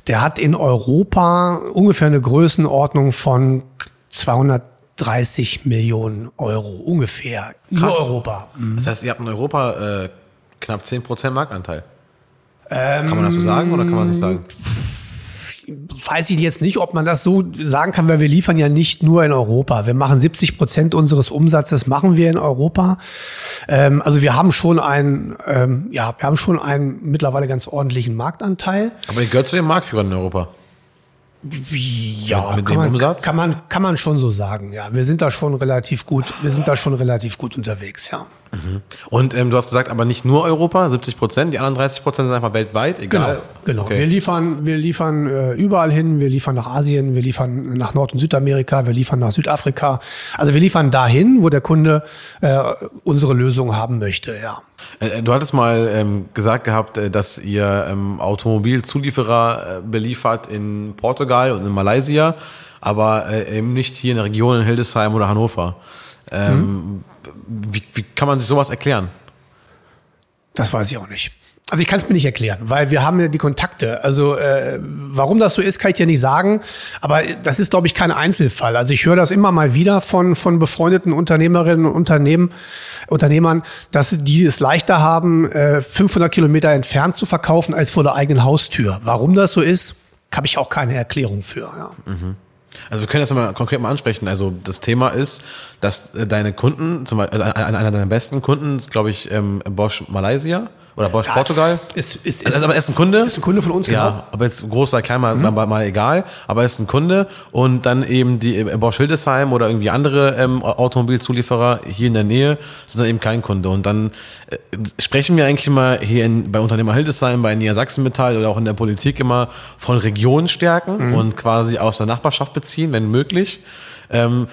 Der hat in Europa ungefähr eine Größenordnung von 200 30 Millionen Euro ungefähr. Krass. Nur Europa. Mhm. Das heißt, ihr habt in Europa äh, knapp 10% Marktanteil. Ähm, kann man das so sagen oder kann man das nicht sagen? Weiß ich jetzt nicht, ob man das so sagen kann, weil wir liefern ja nicht nur in Europa. Wir machen 70 Prozent unseres Umsatzes machen wir in Europa. Ähm, also wir haben schon einen, ähm, ja, wir haben schon einen mittlerweile ganz ordentlichen Marktanteil. Aber ihr gehört zu den Marktführern in Europa. Ja, mit, mit kann, man, kann man kann man schon so sagen. Ja, wir sind da schon relativ gut. Wir sind da schon relativ gut unterwegs. Ja. Mhm. Und ähm, du hast gesagt, aber nicht nur Europa, 70 Prozent, die anderen 30 Prozent sind einfach weltweit, egal. Genau, genau. Okay. Wir liefern, wir liefern äh, überall hin, wir liefern nach Asien, wir liefern nach Nord- und Südamerika, wir liefern nach Südafrika. Also wir liefern dahin, wo der Kunde äh, unsere Lösung haben möchte, ja. Äh, du hattest mal ähm, gesagt gehabt, äh, dass ihr ähm, Automobilzulieferer äh, beliefert in Portugal und in Malaysia, aber äh, eben nicht hier in der Region in Hildesheim oder Hannover. Ähm, mhm wie, wie kann man sich sowas erklären? Das weiß ich auch nicht. Also ich kann es mir nicht erklären, weil wir haben ja die Kontakte. Also äh, warum das so ist, kann ich dir nicht sagen. Aber das ist, glaube ich, kein Einzelfall. Also ich höre das immer mal wieder von von befreundeten Unternehmerinnen und Unternehmen, Unternehmern, dass die es leichter haben, äh, 500 Kilometer entfernt zu verkaufen als vor der eigenen Haustür. Warum das so ist, habe ich auch keine Erklärung für. Ja. Mhm. Also wir können das mal konkret mal ansprechen. Also das Thema ist, dass äh, deine Kunden, zum Beispiel, also einer deiner besten Kunden ist, glaube ich, ähm, Bosch Malaysia oder Bosch ja, Portugal. Ist, ist, ist, also, aber er ist ein Kunde. Ist ein Kunde von uns, ja, genau. aber jetzt groß oder klein, mal, mhm. mal, mal, egal. Aber er ist ein Kunde und dann eben die äh, Bosch Hildesheim oder irgendwie andere ähm, Automobilzulieferer hier in der Nähe sind dann eben kein Kunde. Und dann äh, sprechen wir eigentlich immer hier in, bei Unternehmer Hildesheim, bei Niedersachsen Metall oder auch in der Politik immer von Regionenstärken mhm. und quasi aus der Nachbarschaft beziehen, wenn möglich. Ähm,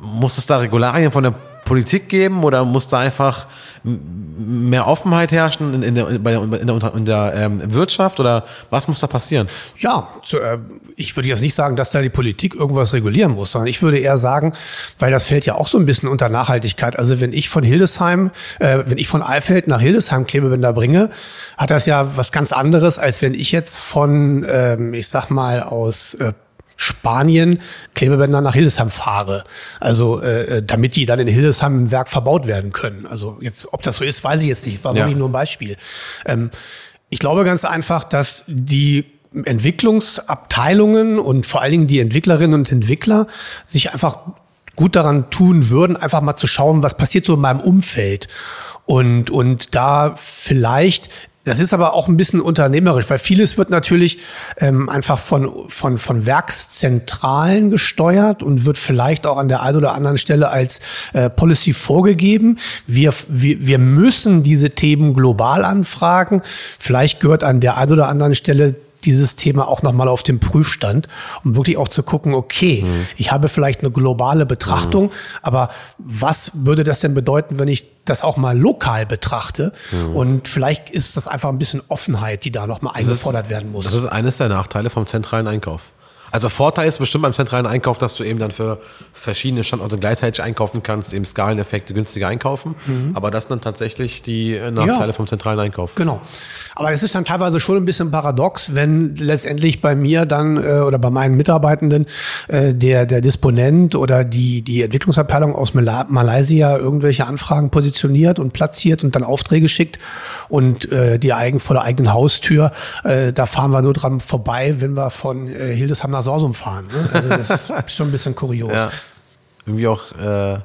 muss es da Regularien von der Politik geben oder muss da einfach mehr Offenheit herrschen in, in der, in der, in der, in der ähm, Wirtschaft oder was muss da passieren? Ja, zu, äh, ich würde jetzt nicht sagen, dass da die Politik irgendwas regulieren muss, sondern ich würde eher sagen, weil das fällt ja auch so ein bisschen unter Nachhaltigkeit. Also wenn ich von Hildesheim, äh, wenn ich von Eifeld nach Hildesheim Klebebänder bringe, hat das ja was ganz anderes, als wenn ich jetzt von, ähm, ich sag mal, aus äh, Spanien Klebebänder nach Hildesheim fahre. Also äh, damit die dann in Hildesheim im Werk verbaut werden können. Also jetzt, ob das so ist, weiß ich jetzt nicht. War ja. wirklich nur ein Beispiel. Ähm, ich glaube ganz einfach, dass die Entwicklungsabteilungen und vor allen Dingen die Entwicklerinnen und Entwickler sich einfach gut daran tun würden, einfach mal zu schauen, was passiert so in meinem Umfeld. Und, und da vielleicht das ist aber auch ein bisschen unternehmerisch, weil vieles wird natürlich ähm, einfach von, von, von Werkszentralen gesteuert und wird vielleicht auch an der einen oder anderen Stelle als äh, Policy vorgegeben. Wir, wir, wir müssen diese Themen global anfragen. Vielleicht gehört an der einen oder anderen Stelle dieses Thema auch nochmal auf den Prüfstand, um wirklich auch zu gucken, okay, mhm. ich habe vielleicht eine globale Betrachtung, mhm. aber was würde das denn bedeuten, wenn ich das auch mal lokal betrachte? Mhm. Und vielleicht ist das einfach ein bisschen Offenheit, die da nochmal eingefordert ist, werden muss. Das ist eines der Nachteile vom zentralen Einkauf. Also Vorteil ist bestimmt beim zentralen Einkauf, dass du eben dann für verschiedene Standorte gleichzeitig einkaufen kannst, eben Skaleneffekte günstiger einkaufen. Mhm. Aber das sind dann tatsächlich die äh, Nachteile ja, vom zentralen Einkauf. Genau. Aber es ist dann teilweise schon ein bisschen paradox, wenn letztendlich bei mir dann äh, oder bei meinen Mitarbeitenden äh, der, der Disponent oder die, die Entwicklungsabteilung aus Malaysia irgendwelche Anfragen positioniert und platziert und dann Aufträge schickt und äh, die eigen, vor der eigenen Haustür, äh, da fahren wir nur dran vorbei, wenn wir von äh, Hildesheim nach Sorsum fahren. Ne? Also das ist schon ein bisschen kurios. Ja. Irgendwie auch äh,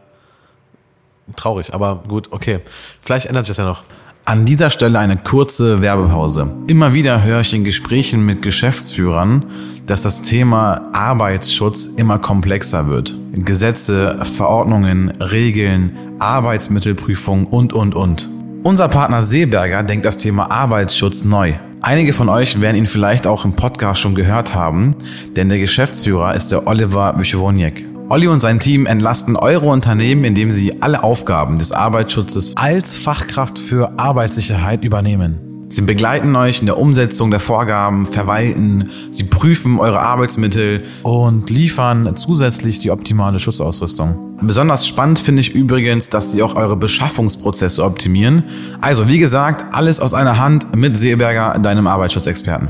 traurig, aber gut, okay. Vielleicht ändert sich das ja noch. An dieser Stelle eine kurze Werbepause. Immer wieder höre ich in Gesprächen mit Geschäftsführern, dass das Thema Arbeitsschutz immer komplexer wird. Gesetze, Verordnungen, Regeln, Arbeitsmittelprüfung und, und, und. Unser Partner Seeberger denkt das Thema Arbeitsschutz neu. Einige von euch werden ihn vielleicht auch im Podcast schon gehört haben, denn der Geschäftsführer ist der Oliver Wychowoniek. Olli und sein Team entlasten eure Unternehmen, indem sie alle Aufgaben des Arbeitsschutzes als Fachkraft für Arbeitssicherheit übernehmen. Sie begleiten euch in der Umsetzung der Vorgaben, verwalten, sie prüfen eure Arbeitsmittel und liefern zusätzlich die optimale Schutzausrüstung. Besonders spannend finde ich übrigens, dass sie auch eure Beschaffungsprozesse optimieren. Also wie gesagt, alles aus einer Hand mit Seeberger, deinem Arbeitsschutzexperten.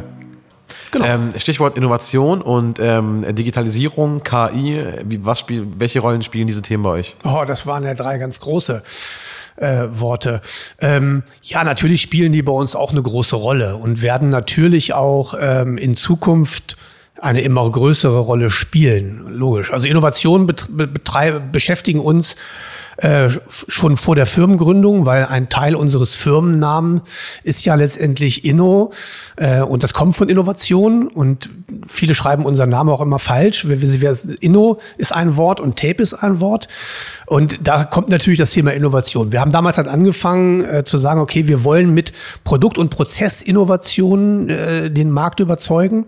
Genau. Ähm, Stichwort Innovation und ähm, Digitalisierung, KI. Wie, was spiel, welche Rollen spielen diese Themen bei euch? Oh, das waren ja drei ganz große äh, Worte. Ähm, ja, natürlich spielen die bei uns auch eine große Rolle und werden natürlich auch ähm, in Zukunft eine immer größere Rolle spielen. Logisch. Also Innovationen beschäftigen uns äh, schon vor der Firmengründung, weil ein Teil unseres Firmennamen ist ja letztendlich Inno äh, und das kommt von Innovation und viele schreiben unseren Namen auch immer falsch. Inno ist ein Wort und Tape ist ein Wort und da kommt natürlich das Thema Innovation. Wir haben damals halt angefangen äh, zu sagen, okay, wir wollen mit Produkt- und Prozessinnovationen äh, den Markt überzeugen.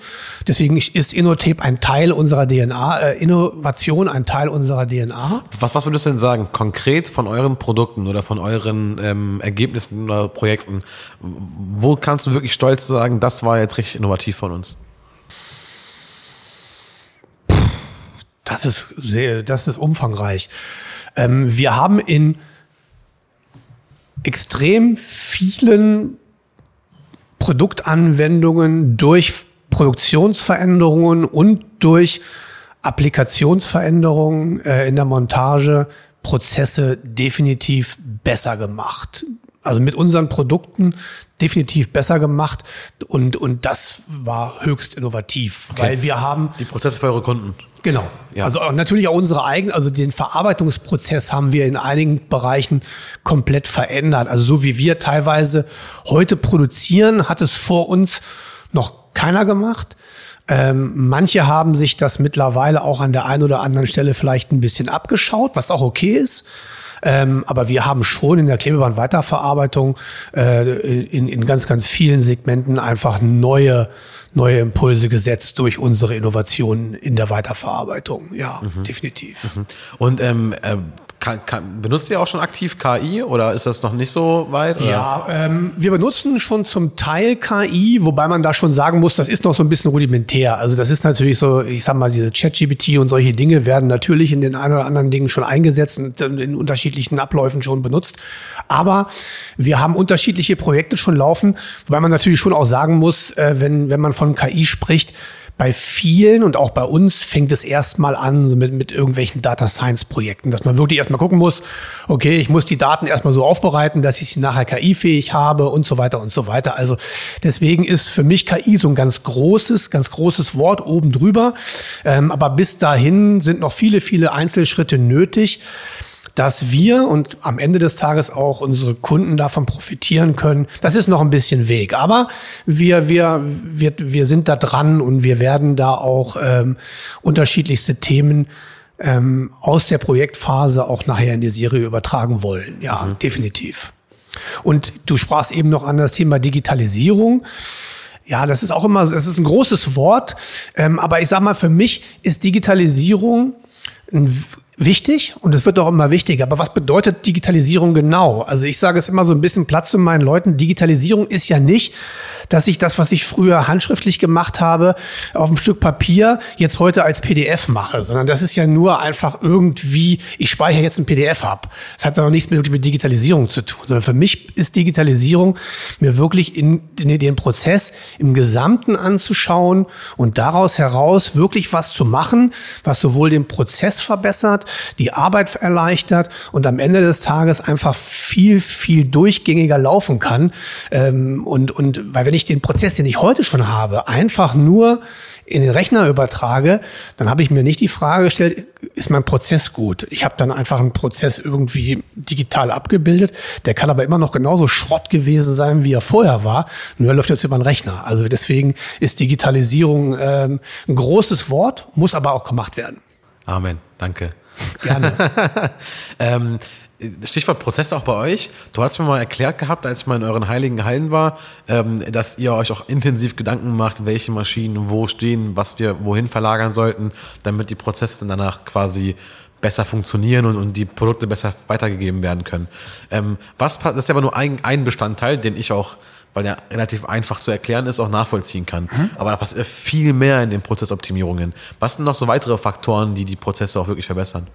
Deswegen ist InnoTape ein Teil unserer DNA, äh, Innovation ein Teil unserer DNA. Was, was würdest du denn sagen, konkret? Konkret von euren Produkten oder von euren ähm, Ergebnissen oder Projekten, wo kannst du wirklich stolz sagen, das war jetzt richtig innovativ von uns? Das ist sehr, das ist umfangreich. Ähm, wir haben in extrem vielen Produktanwendungen durch Produktionsveränderungen und durch Applikationsveränderungen äh, in der Montage Prozesse definitiv besser gemacht. Also mit unseren Produkten definitiv besser gemacht und, und das war höchst innovativ, okay. weil wir haben die Prozesse für eure Kunden. Genau. Ja. Also natürlich auch unsere eigenen, also den Verarbeitungsprozess haben wir in einigen Bereichen komplett verändert. Also so wie wir teilweise heute produzieren, hat es vor uns noch keiner gemacht. Ähm, manche haben sich das mittlerweile auch an der einen oder anderen Stelle vielleicht ein bisschen abgeschaut, was auch okay ist. Ähm, aber wir haben schon in der Klebeband-Weiterverarbeitung äh, in, in ganz, ganz vielen Segmenten einfach neue, neue Impulse gesetzt durch unsere Innovationen in der Weiterverarbeitung. Ja, mhm. definitiv. Mhm. Und ähm, äh, kann, kann, benutzt ihr auch schon aktiv KI oder ist das noch nicht so weit? Oder? Ja, ähm, wir benutzen schon zum Teil KI, wobei man da schon sagen muss, das ist noch so ein bisschen rudimentär. Also das ist natürlich so, ich sag mal, diese ChatGPT und solche Dinge werden natürlich in den ein oder anderen Dingen schon eingesetzt und in unterschiedlichen Abläufen schon benutzt. Aber wir haben unterschiedliche Projekte schon laufen, wobei man natürlich schon auch sagen muss, äh, wenn, wenn man von KI spricht, bei vielen und auch bei uns fängt es erstmal an so mit, mit irgendwelchen Data Science Projekten, dass man wirklich erstmal gucken muss, okay, ich muss die Daten erstmal so aufbereiten, dass ich sie nachher KI-fähig habe und so weiter und so weiter. Also deswegen ist für mich KI so ein ganz großes, ganz großes Wort oben drüber. Ähm, aber bis dahin sind noch viele, viele Einzelschritte nötig dass wir und am Ende des Tages auch unsere Kunden davon profitieren können. Das ist noch ein bisschen Weg, aber wir wir wir wir sind da dran und wir werden da auch ähm, unterschiedlichste Themen ähm, aus der Projektphase auch nachher in die Serie übertragen wollen. Ja, mhm. definitiv. Und du sprachst eben noch an das Thema Digitalisierung. Ja, das ist auch immer, das ist ein großes Wort. Ähm, aber ich sag mal, für mich ist Digitalisierung ein wichtig und es wird auch immer wichtiger. Aber was bedeutet Digitalisierung genau? Also ich sage es immer so ein bisschen Platz zu meinen Leuten. Digitalisierung ist ja nicht, dass ich das, was ich früher handschriftlich gemacht habe, auf einem Stück Papier jetzt heute als PDF mache, sondern das ist ja nur einfach irgendwie, ich speichere jetzt ein PDF ab. Das hat noch nichts mit, mit Digitalisierung zu tun, sondern für mich ist Digitalisierung mir wirklich in, in den Prozess im Gesamten anzuschauen und daraus heraus wirklich was zu machen, was sowohl den Prozess verbessert, die Arbeit erleichtert und am Ende des Tages einfach viel, viel durchgängiger laufen kann. Ähm, und, und weil wenn ich den Prozess, den ich heute schon habe, einfach nur in den Rechner übertrage, dann habe ich mir nicht die Frage gestellt, ist mein Prozess gut? Ich habe dann einfach einen Prozess irgendwie digital abgebildet. Der kann aber immer noch genauso Schrott gewesen sein, wie er vorher war. Nur läuft jetzt über den Rechner. Also deswegen ist Digitalisierung ähm, ein großes Wort, muss aber auch gemacht werden. Amen. Danke. Gerne. ähm, Stichwort Prozess auch bei euch. Du hast mir mal erklärt gehabt, als ich mal in euren heiligen Hallen war, ähm, dass ihr euch auch intensiv Gedanken macht, welche Maschinen wo stehen, was wir wohin verlagern sollten, damit die Prozesse dann danach quasi besser funktionieren und, und die Produkte besser weitergegeben werden können. Ähm, was, das ist aber nur ein, ein Bestandteil, den ich auch, weil der relativ einfach zu erklären ist, auch nachvollziehen kann. Mhm. Aber da passiert viel mehr in den Prozessoptimierungen. Was sind noch so weitere Faktoren, die die Prozesse auch wirklich verbessern?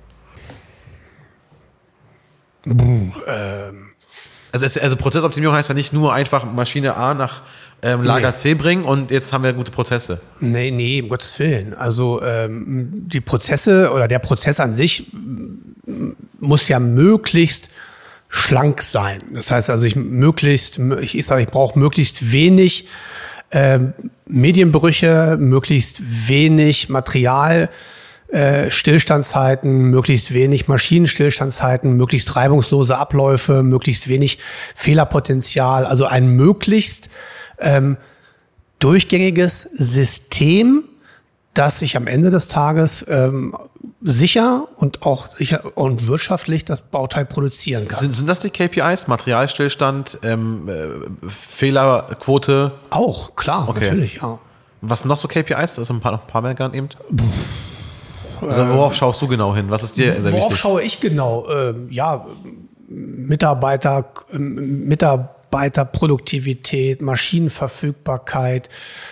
ähm. Also, es, also Prozessoptimierung heißt ja nicht nur einfach Maschine A nach ähm, Lager nee. C bringen und jetzt haben wir gute Prozesse. Nee, nee, um Gottes Willen. Also ähm, die Prozesse oder der Prozess an sich muss ja möglichst schlank sein. Das heißt also, ich möglichst, ich, sage, ich brauche möglichst wenig äh, Medienbrüche, möglichst wenig Material äh, Stillstandszeiten, möglichst wenig Maschinenstillstandszeiten, möglichst reibungslose Abläufe, möglichst wenig Fehlerpotenzial, also ein möglichst ähm, durchgängiges System, das sich am Ende des Tages ähm, sicher und auch sicher und wirtschaftlich das Bauteil produzieren kann. Sind, sind das die KPIs? Materialstillstand, ähm, äh, Fehlerquote? Auch, klar, okay. natürlich, ja. Was sind noch so KPIs? Also ein paar, noch ein paar mehr genannt eben? Also worauf ähm, schaust du genau hin? Was ist dir sehr worauf wichtig? schaue ich genau? Ähm, ja, Mitarbeiter, ähm, Mitarbeiterproduktivität, Maschinenverfügbarkeit.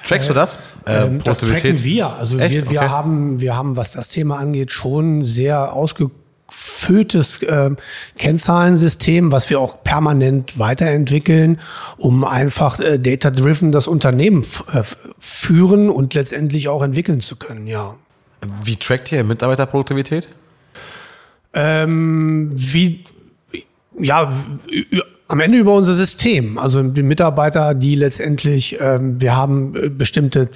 Trackst du das? Äh, ähm, das tracken wir. Also Echt? wir, wir okay. haben, wir haben, was das Thema angeht, schon sehr ausgefülltes äh, Kennzahlensystem, was wir auch permanent weiterentwickeln, um einfach äh, data-driven das Unternehmen äh, führen und letztendlich auch entwickeln zu können, ja. Wie trackt ihr Mitarbeiterproduktivität? Ähm, wie, ja, am Ende über unser System. Also die Mitarbeiter, die letztendlich, ähm, wir haben äh, bestimmte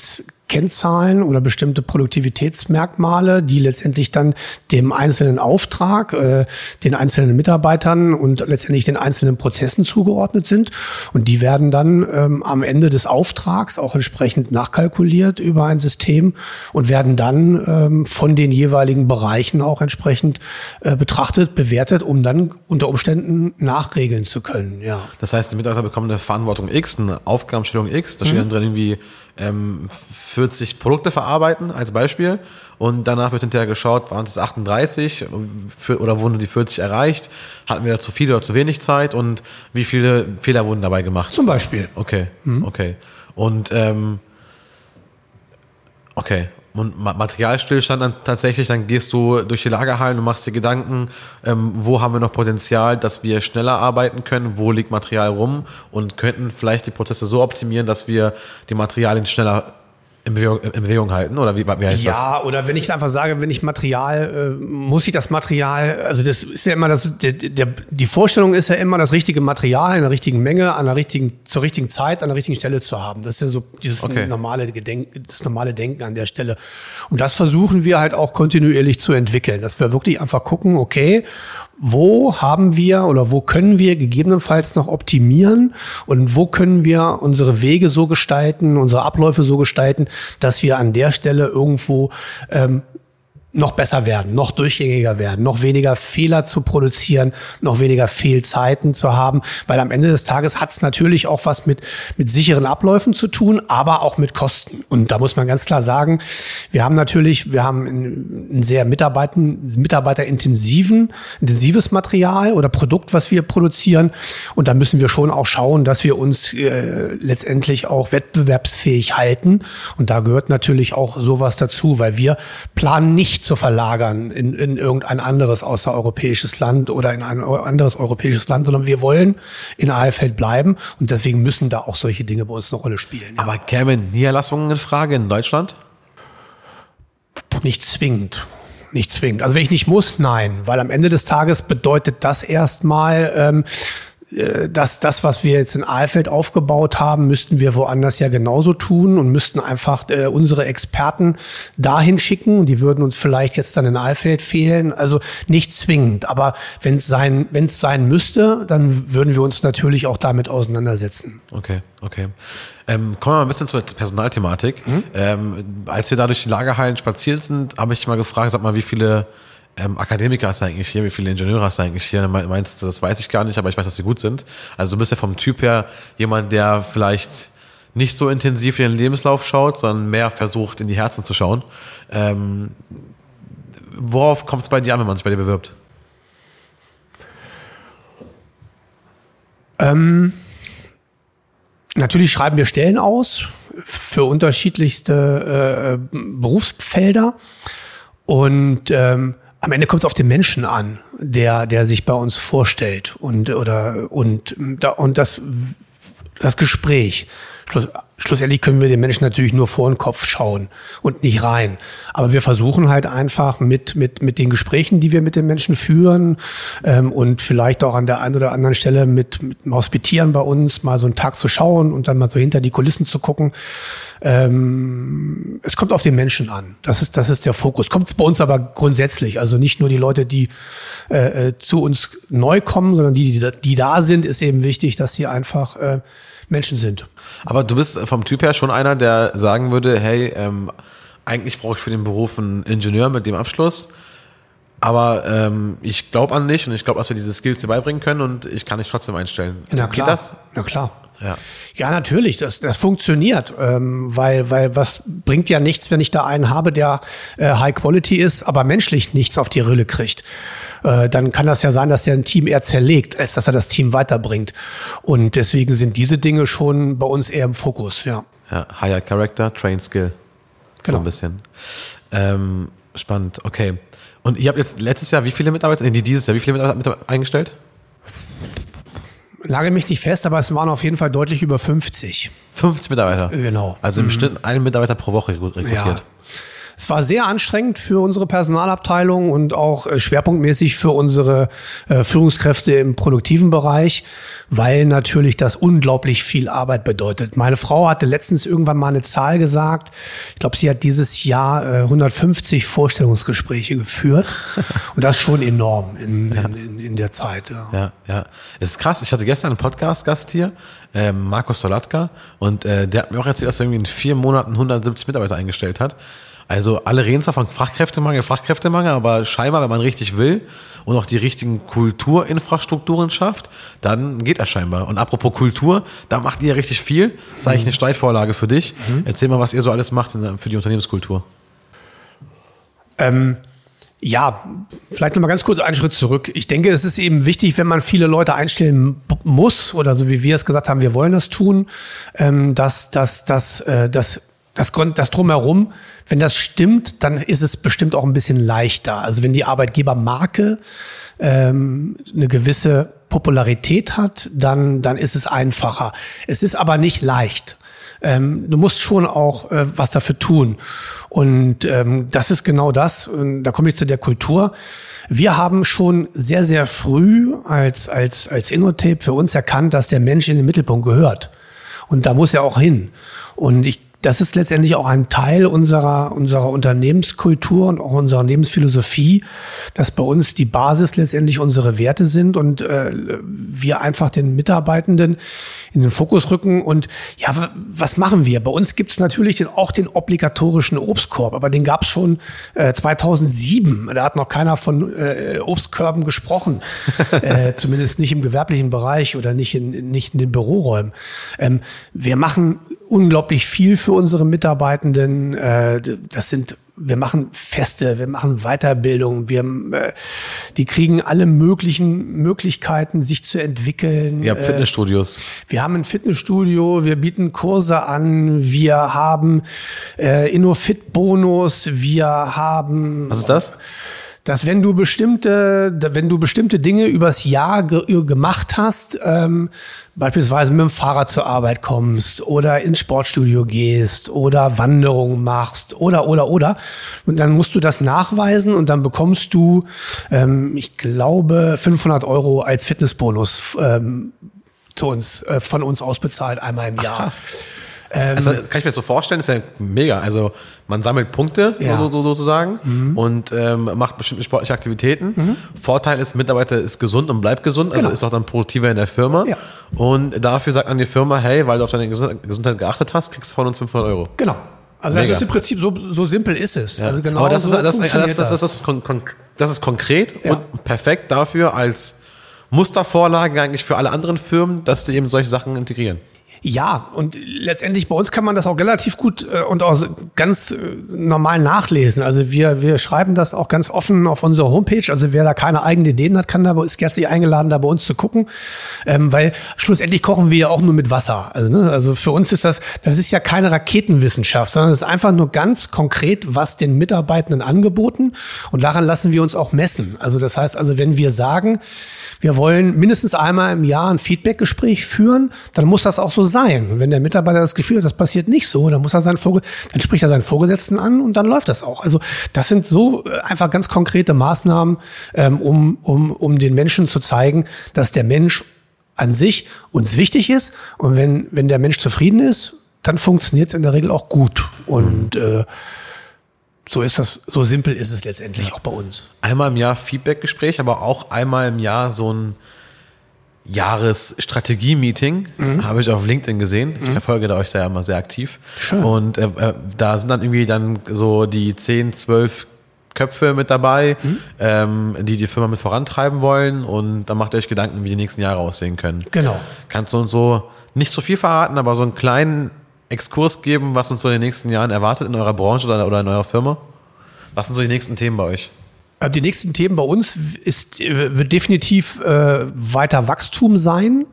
Kennzahlen oder bestimmte Produktivitätsmerkmale, die letztendlich dann dem einzelnen Auftrag, äh, den einzelnen Mitarbeitern und letztendlich den einzelnen Prozessen zugeordnet sind. Und die werden dann ähm, am Ende des Auftrags auch entsprechend nachkalkuliert über ein System und werden dann ähm, von den jeweiligen Bereichen auch entsprechend äh, betrachtet, bewertet, um dann unter Umständen nachregeln zu können. Ja. Das heißt, die Mitarbeiter bekommen eine Verantwortung X, eine Aufgabenstellung X, da steht mhm. dann drin irgendwie ähm, 40 Produkte verarbeiten, als Beispiel. Und danach wird hinterher geschaut, waren es 38 für, oder wurden die 40 erreicht? Hatten wir da zu viel oder zu wenig Zeit? Und wie viele Fehler wurden dabei gemacht? Zum Beispiel. Okay, okay. Und ähm, okay. Und Ma- Materialstillstand dann tatsächlich, dann gehst du durch die Lagerhallen und machst dir Gedanken, ähm, wo haben wir noch Potenzial, dass wir schneller arbeiten können, wo liegt Material rum und könnten vielleicht die Prozesse so optimieren, dass wir die Materialien schneller in Bewegung, in Bewegung halten? Oder wie, wie heißt das? Ja, oder wenn ich einfach sage, wenn ich Material, äh, muss ich das Material, also das ist ja immer das, der, der, die Vorstellung ist ja immer, das richtige Material in der richtigen Menge, an der richtigen, zur richtigen Zeit, an der richtigen Stelle zu haben. Das ist ja so dieses Okay. normale Gedenk, das normale Denken an der Stelle. Und das versuchen wir halt auch kontinuierlich zu entwickeln, dass wir wirklich einfach gucken, okay, wo haben wir oder wo können wir gegebenenfalls noch optimieren und wo können wir unsere Wege so gestalten, unsere Abläufe so gestalten, dass wir an der Stelle irgendwo ähm, noch besser werden, noch durchgängiger werden, noch weniger Fehler zu produzieren, noch weniger Fehlzeiten zu haben, weil am Ende des Tages hat es natürlich auch was mit, mit sicheren Abläufen zu tun, aber auch mit Kosten. Und da muss man ganz klar sagen, wir haben natürlich, wir haben ein, ein sehr Mitarbeiten, mitarbeiterintensiven, intensives Material oder Produkt, was wir produzieren. Und da müssen wir schon auch schauen, dass wir uns äh, letztendlich auch wettbewerbsfähig halten. Und da gehört natürlich auch sowas dazu, weil wir planen nicht zu verlagern in, in irgendein anderes außereuropäisches Land oder in ein anderes europäisches Land, sondern wir wollen in Eifeld bleiben. Und deswegen müssen da auch solche Dinge bei uns eine Rolle spielen. Ja. Aber kämen Niederlassungen in Frage in Deutschland? Nicht zwingend. Nicht zwingend. Also wenn ich nicht muss, nein. Weil am Ende des Tages bedeutet das erstmal, ähm, äh, dass das, was wir jetzt in Aalfeld aufgebaut haben, müssten wir woanders ja genauso tun und müssten einfach äh, unsere Experten dahin schicken. Die würden uns vielleicht jetzt dann in Aalfeld fehlen. Also nicht zwingend. Aber wenn es sein, wenn es sein müsste, dann würden wir uns natürlich auch damit auseinandersetzen. Okay, okay. Ähm, kommen wir mal ein bisschen zur Personalthematik. Ähm, als wir da durch die Lagerhallen spaziert sind, habe ich mal gefragt, sag mal, wie viele ähm, Akademiker hast du eigentlich hier, wie viele Ingenieure hast du eigentlich hier? Meinst du, das weiß ich gar nicht, aber ich weiß, dass sie gut sind. Also du bist ja vom Typ her jemand, der vielleicht nicht so intensiv in den Lebenslauf schaut, sondern mehr versucht, in die Herzen zu schauen. Ähm, worauf kommt es bei dir an, wenn man sich bei dir bewirbt? Natürlich schreiben wir Stellen aus für unterschiedlichste äh, Berufsfelder und ähm, am Ende kommt es auf den Menschen an, der der sich bei uns vorstellt und oder und und das das Gespräch. Schluss, schlussendlich können wir den Menschen natürlich nur vor den Kopf schauen und nicht rein. Aber wir versuchen halt einfach mit, mit, mit den Gesprächen, die wir mit den Menschen führen ähm, und vielleicht auch an der einen oder anderen Stelle mit, mit dem Hospitieren bei uns mal so einen Tag zu schauen und dann mal so hinter die Kulissen zu gucken. Ähm, es kommt auf den Menschen an. Das ist, das ist der Fokus. Kommt es bei uns aber grundsätzlich. Also nicht nur die Leute, die äh, äh, zu uns neu kommen, sondern die, die, da- die da sind, ist eben wichtig, dass sie einfach äh, Menschen sind. Aber du bist vom Typ her schon einer, der sagen würde, hey, ähm, eigentlich brauche ich für den Beruf einen Ingenieur mit dem Abschluss, aber ähm, ich glaube an dich und ich glaube, dass wir diese Skills dir beibringen können und ich kann dich trotzdem einstellen. Na klar. Geht das? Na klar. Ja. Ja, natürlich, das, das funktioniert, ähm, weil, weil was bringt ja nichts, wenn ich da einen habe, der äh, High Quality ist, aber menschlich nichts auf die Rille kriegt. Äh, dann kann das ja sein, dass er ein Team eher zerlegt, als dass er das Team weiterbringt. Und deswegen sind diese Dinge schon bei uns eher im Fokus, ja. Ja, Higher Character, Train Skill. So Genau. ein bisschen. Ähm, spannend, okay. Und ihr habt jetzt letztes Jahr wie viele Mitarbeiter, nee, die dieses Jahr, wie viele Mitarbeiter mit eingestellt? Lage mich nicht fest, aber es waren auf jeden Fall deutlich über 50. 50 Mitarbeiter. Genau. Also im Schnitt einen Mitarbeiter pro Woche rekrutiert. Ja. Es war sehr anstrengend für unsere Personalabteilung und auch äh, schwerpunktmäßig für unsere äh, Führungskräfte im produktiven Bereich, weil natürlich das unglaublich viel Arbeit bedeutet. Meine Frau hatte letztens irgendwann mal eine Zahl gesagt. Ich glaube, sie hat dieses Jahr äh, 150 Vorstellungsgespräche geführt und das schon enorm in, in, in, in der Zeit. Ja. Ja, ja. Es ist krass. Ich hatte gestern einen Podcast-Gast hier, äh, Markus Solatka, und äh, der hat mir auch erzählt, dass er irgendwie in vier Monaten 170 Mitarbeiter eingestellt hat. Also alle reden zwar von Fachkräftemangel, Fachkräftemangel, aber scheinbar, wenn man richtig will und auch die richtigen Kulturinfrastrukturen schafft, dann geht das scheinbar. Und apropos Kultur, da macht ihr richtig viel. Das ist eigentlich eine Steilvorlage für dich. Mhm. Erzähl mal, was ihr so alles macht für die Unternehmenskultur. Ähm, ja, vielleicht noch mal ganz kurz einen Schritt zurück. Ich denke, es ist eben wichtig, wenn man viele Leute einstellen muss oder so wie wir es gesagt haben, wir wollen das tun, ähm, dass, dass, dass, äh, dass das, das drumherum, wenn das stimmt, dann ist es bestimmt auch ein bisschen leichter. Also wenn die Arbeitgebermarke ähm, eine gewisse Popularität hat, dann, dann ist es einfacher. Es ist aber nicht leicht. Ähm, du musst schon auch äh, was dafür tun. Und ähm, das ist genau das. Und da komme ich zu der Kultur. Wir haben schon sehr, sehr früh als, als, als Innotape für uns erkannt, dass der Mensch in den Mittelpunkt gehört. Und da muss er auch hin. Und ich das ist letztendlich auch ein Teil unserer, unserer Unternehmenskultur und auch unserer Unternehmensphilosophie, dass bei uns die Basis letztendlich unsere Werte sind und äh, wir einfach den Mitarbeitenden in den Fokus rücken. Und ja, was machen wir? Bei uns gibt es natürlich den, auch den obligatorischen Obstkorb, aber den gab es schon äh, 2007. Da hat noch keiner von äh, Obstkörben gesprochen, äh, zumindest nicht im gewerblichen Bereich oder nicht in, nicht in den Büroräumen. Ähm, wir machen unglaublich viel für unsere Mitarbeitenden. Äh, das sind wir machen Feste, wir machen Weiterbildung, wir, äh, die kriegen alle möglichen Möglichkeiten, sich zu entwickeln. Ihr habt Fitnessstudios. Äh, wir haben ein Fitnessstudio, wir bieten Kurse an, wir haben äh, InnoFit-Bonus, wir haben. Was ist das? Dass wenn du bestimmte, wenn du bestimmte Dinge übers Jahr ge gemacht hast, ähm, beispielsweise mit dem Fahrrad zur Arbeit kommst oder ins Sportstudio gehst oder Wanderungen machst oder oder oder und dann musst du das nachweisen und dann bekommst du, ähm, ich glaube, 500 Euro als Fitnessbonus ähm, zu uns äh, von uns ausbezahlt einmal im Jahr. Ach, ähm, also kann ich mir das so vorstellen, ist ja mega. Also man sammelt Punkte ja. so, so, sozusagen mhm. und ähm, macht bestimmte sportliche Aktivitäten. Mhm. Vorteil ist, Mitarbeiter ist gesund und bleibt gesund, also genau. ist auch dann produktiver in der Firma. Ja. Und dafür sagt an die Firma, hey, weil du auf deine Gesundheit geachtet hast, kriegst du von uns 500 Euro. Genau. Also Mega. das ist im Prinzip so, so simpel ist es. Ja. Also genau Aber das, so ist, das, das, das, das, ist, das ist konkret ja. und perfekt dafür als Mustervorlage eigentlich für alle anderen Firmen, dass die eben solche Sachen integrieren. Ja, und letztendlich bei uns kann man das auch relativ gut äh, und auch ganz äh, normal nachlesen. Also wir, wir schreiben das auch ganz offen auf unserer Homepage. Also wer da keine eigenen Ideen hat, kann da ist herzlich eingeladen, da bei uns zu gucken. Ähm, weil schlussendlich kochen wir ja auch nur mit Wasser. Also, ne, also für uns ist das, das ist ja keine Raketenwissenschaft, sondern es ist einfach nur ganz konkret, was den Mitarbeitenden angeboten. Und daran lassen wir uns auch messen. Also das heißt also, wenn wir sagen, wir wollen mindestens einmal im Jahr ein Feedbackgespräch führen, dann muss das auch so sein. Wenn der Mitarbeiter das Gefühl hat, das passiert nicht so, dann muss er seinen Vorge dann spricht er seinen Vorgesetzten an und dann läuft das auch. Also das sind so äh, einfach ganz konkrete Maßnahmen, ähm, um, um, um den Menschen zu zeigen, dass der Mensch an sich uns wichtig ist. Und wenn, wenn der Mensch zufrieden ist, dann funktioniert es in der Regel auch gut. Und äh, so ist das, so simpel ist es letztendlich auch bei uns. Einmal im Jahr Feedbackgespräch, aber auch einmal im Jahr so ein Jahresstrategie-Meeting, mhm. habe ich auf LinkedIn gesehen. Ich mhm. verfolge da euch da ja immer sehr aktiv. Schön. Und äh, äh da sind dann irgendwie dann so die 10, 12 Köpfe mit dabei, mhm. ähm, die die Firma mit vorantreiben wollen. Und dann macht ihr euch Gedanken, wie die nächsten Jahre aussehen können. Genau. Kannst du uns so nicht so viel verraten, aber so einen kleinen Exkurs geben, was uns so in den nächsten Jahren erwartet in eurer Branche oder, in eurer Firma? Was sind so die nächsten Themen bei euch? Äh, die nächsten Themen bei uns ist, äh, wird definitiv äh, weiter Wachstum sein.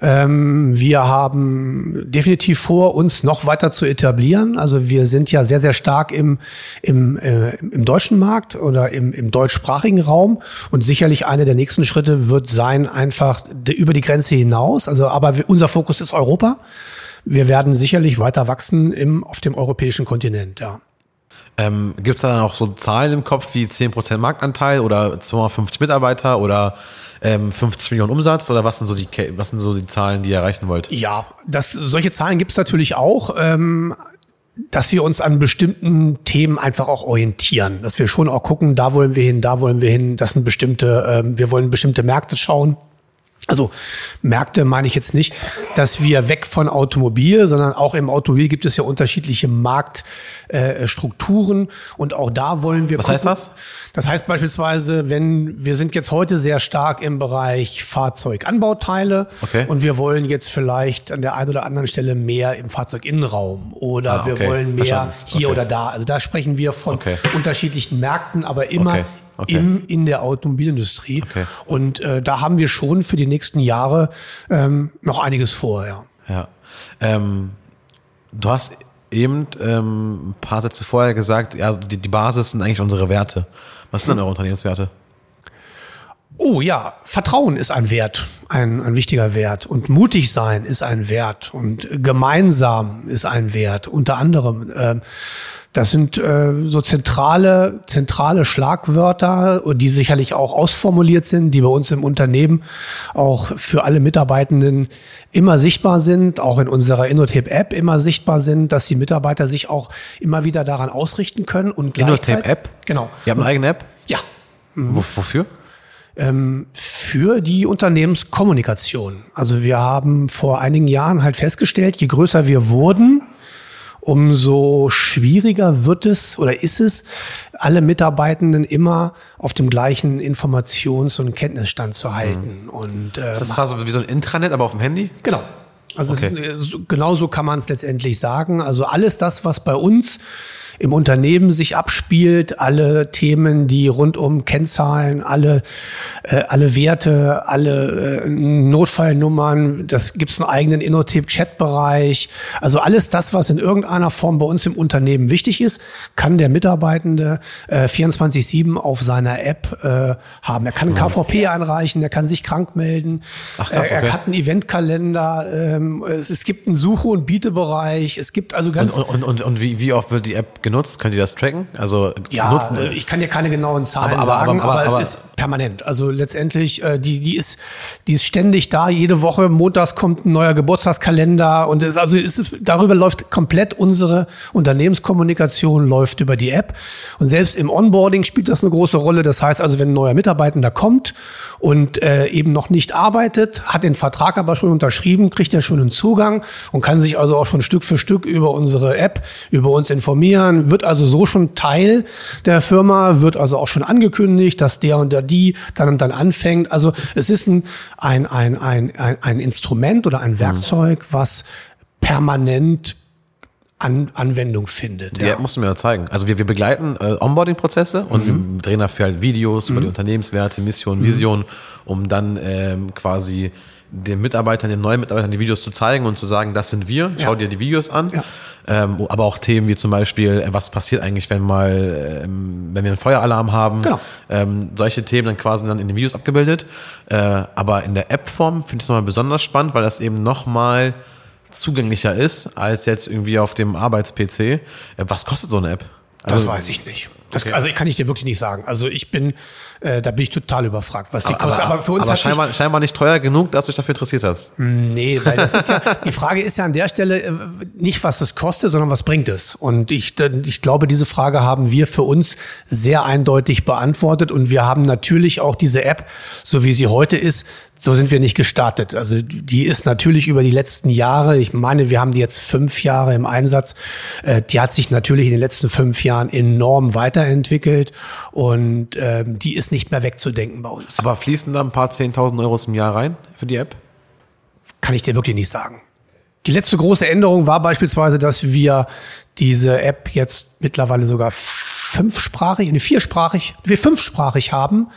Ähm, wir haben definitiv vor, uns noch weiter zu etablieren. Also wir sind ja sehr, sehr stark im, im, äh, im deutschen Markt oder im, im deutschsprachigen Raum. Und sicherlich eine der nächsten Schritte wird sein, einfach über die Grenze hinaus. Also, aber unser Fokus ist Europa wir werden sicherlich weiter wachsen im, auf dem europäischen Kontinent, ja. Ähm, Gibt es da dann auch so Zahlen im Kopf wie 10% Marktanteil oder 250 Mitarbeiter oder ähm, 50 Millionen Umsatz oder was sind so die was sind so die Zahlen, die ihr erreichen wollt? Ja, das, solche Zahlen gibt es natürlich auch. Ähm, dass wir uns an bestimmten Themen einfach auch orientieren, dass wir schon auch gucken, da wollen wir hin, da wollen wir hin, das sind bestimmte, ähm, wir wollen bestimmte Märkte schauen Also Märkte meine ich jetzt nicht, dass wir weg von Automobil, sondern auch im Automobil gibt es ja unterschiedliche Marktstrukturen äh, und auch da wollen wir. Was gucken. heißt das? Das heißt beispielsweise, wenn wir sind jetzt heute sehr stark im Bereich Fahrzeuganbauteile okay. und wir wollen jetzt vielleicht an der einen oder anderen Stelle mehr im Fahrzeuginnenraum oder ah, okay. wir wollen mehr Verstanden. hier okay. oder da. Also da sprechen wir von unterschiedlichen Märkten, aber immer okay. im, in der Automobilindustrie. Okay. Und äh, da haben wir schon für die nächsten Jahre ähm, noch einiges vor, ja. Ja. Ähm, du hast eben ähm, ein paar Sätze vorher gesagt, ja, die, die Basis sind eigentlich unsere Werte. Was sind denn eure Unternehmenswerte? Oh ja, Vertrauen ist ein Wert, ein, ein wichtiger Wert. Und mutig sein ist ein Wert. Und gemeinsam ist ein Wert. Unter anderem. Äh, das sind äh, so zentrale, zentrale Schlagwörter, die sicherlich auch ausformuliert sind, die bei uns im Unternehmen auch für alle Mitarbeitenden immer sichtbar sind, auch in unserer Innotape-App immer sichtbar sind, dass die Mitarbeiter sich auch immer wieder daran ausrichten können. und Innotape-App? Genau. Ihr habt eine eigene App? Ja. Mhm. Wofür? Ähm, für die Unternehmenskommunikation. Also wir haben vor einigen Jahren halt festgestellt, je größer wir wurden, umso schwieriger wird es oder ist es, alle Mitarbeitenden immer auf dem gleichen Informations- und Kenntnisstand zu halten. Mhm. Und, äh, ist das quasi wie so ein Intranet, aber auf dem Handy? Genau. Also okay. es, genau so kann man es letztendlich sagen. Also alles das, was bei uns im Unternehmen sich abspielt, alle Themen, die rund um Kennzahlen, alle, äh, alle Werte, alle äh, Notfallnummern, das gibt's einen eigenen Innotip-Chat-Bereich. Also alles das, was in irgendeiner Form bei uns im Unternehmen wichtig ist, kann der Mitarbeitende äh, 24-7 auf seiner App äh, haben. Er kann ein KVP einreichen, er kann sich krank melden, Ach, krass, okay. er hat einen Eventkalender, ähm, es, es gibt einen Suche- und Bietebereich, es gibt also ganz... Und, und, und, und wie, wie oft wird die App genutzt? Könnt ihr das tracken? Also ja, nutzen, äh, ich kann dir keine genauen Zahlen aber, aber, sagen, aber, aber, aber, es ist permanent. Also letztendlich, äh, die, die ist, die ist ständig da. Jede Woche montags kommt ein neuer Geburtstagskalender und es, also es ist, darüber läuft komplett unsere Unternehmenskommunikation läuft über die App und selbst im Onboarding spielt das eine große Rolle. Das heißt also, wenn ein neuer Mitarbeitender kommt und äh, eben noch nicht arbeitet, hat den Vertrag aber schon unterschrieben, kriegt er schon einen Zugang und kann sich also auch schon Stück für Stück über unsere App, über uns informieren, wird also so schon Teil der Firma, wird also auch schon angekündigt, dass der und der die dann und dann anfängt. Also es ist ein, ein, ein, ein, ein Instrument oder ein Werkzeug, was permanent an Anwendung findet. Ja, ja. musst du mir ja zeigen. Also wir, wir begleiten äh, Onboarding-Prozesse und mhm. drehen dafür halt Videos mhm. über die Unternehmenswerte, Mission, Vision, mhm. um dann ähm, quasi den Mitarbeitern, den neuen Mitarbeitern die Videos zu zeigen und zu sagen, das sind wir, schau ja. dir die Videos an. Ja. Ähm, aber auch Themen wie zum Beispiel, äh, was passiert eigentlich, wenn mal, ähm, wenn wir einen Feueralarm haben. Genau. Ähm, solche Themen dann quasi dann in den Videos abgebildet. Äh, aber in der App-Form finde ich es nochmal besonders spannend, weil das eben nochmal zugänglicher ist als jetzt irgendwie auf dem Arbeits-PC. Äh, was kostet so eine App? Also, das weiß ich nicht. Das, okay. Also kann ich dir wirklich nicht sagen. Also ich bin, äh, da bin ich total überfragt, was die aber, kostet. Aber, für uns aber scheinbar, scheinbar nicht teuer genug, dass du dich dafür interessiert hast. Nee, weil das ist ja, die Frage ist ja an der Stelle äh, nicht, was es kostet, sondern was bringt es. Und ich, ich glaube, diese Frage haben wir für uns sehr eindeutig beantwortet. Und wir haben natürlich auch diese App, so wie sie heute ist, so sind wir nicht gestartet. Also die ist natürlich über die letzten Jahre, ich meine, wir haben die jetzt fünf Jahre im Einsatz, äh, die hat sich natürlich in den letzten fünf Jahren enorm weiterentwickelt und ähm, die ist nicht mehr wegzudenken bei uns. Aber fließen da ein paar 10.000 Euro im Jahr rein für die App? Kann ich dir wirklich nicht sagen. Die letzte große Änderung war beispielsweise, dass wir diese App jetzt mittlerweile sogar fünfsprachig, ne, viersprachig, wir fünfsprachig haben,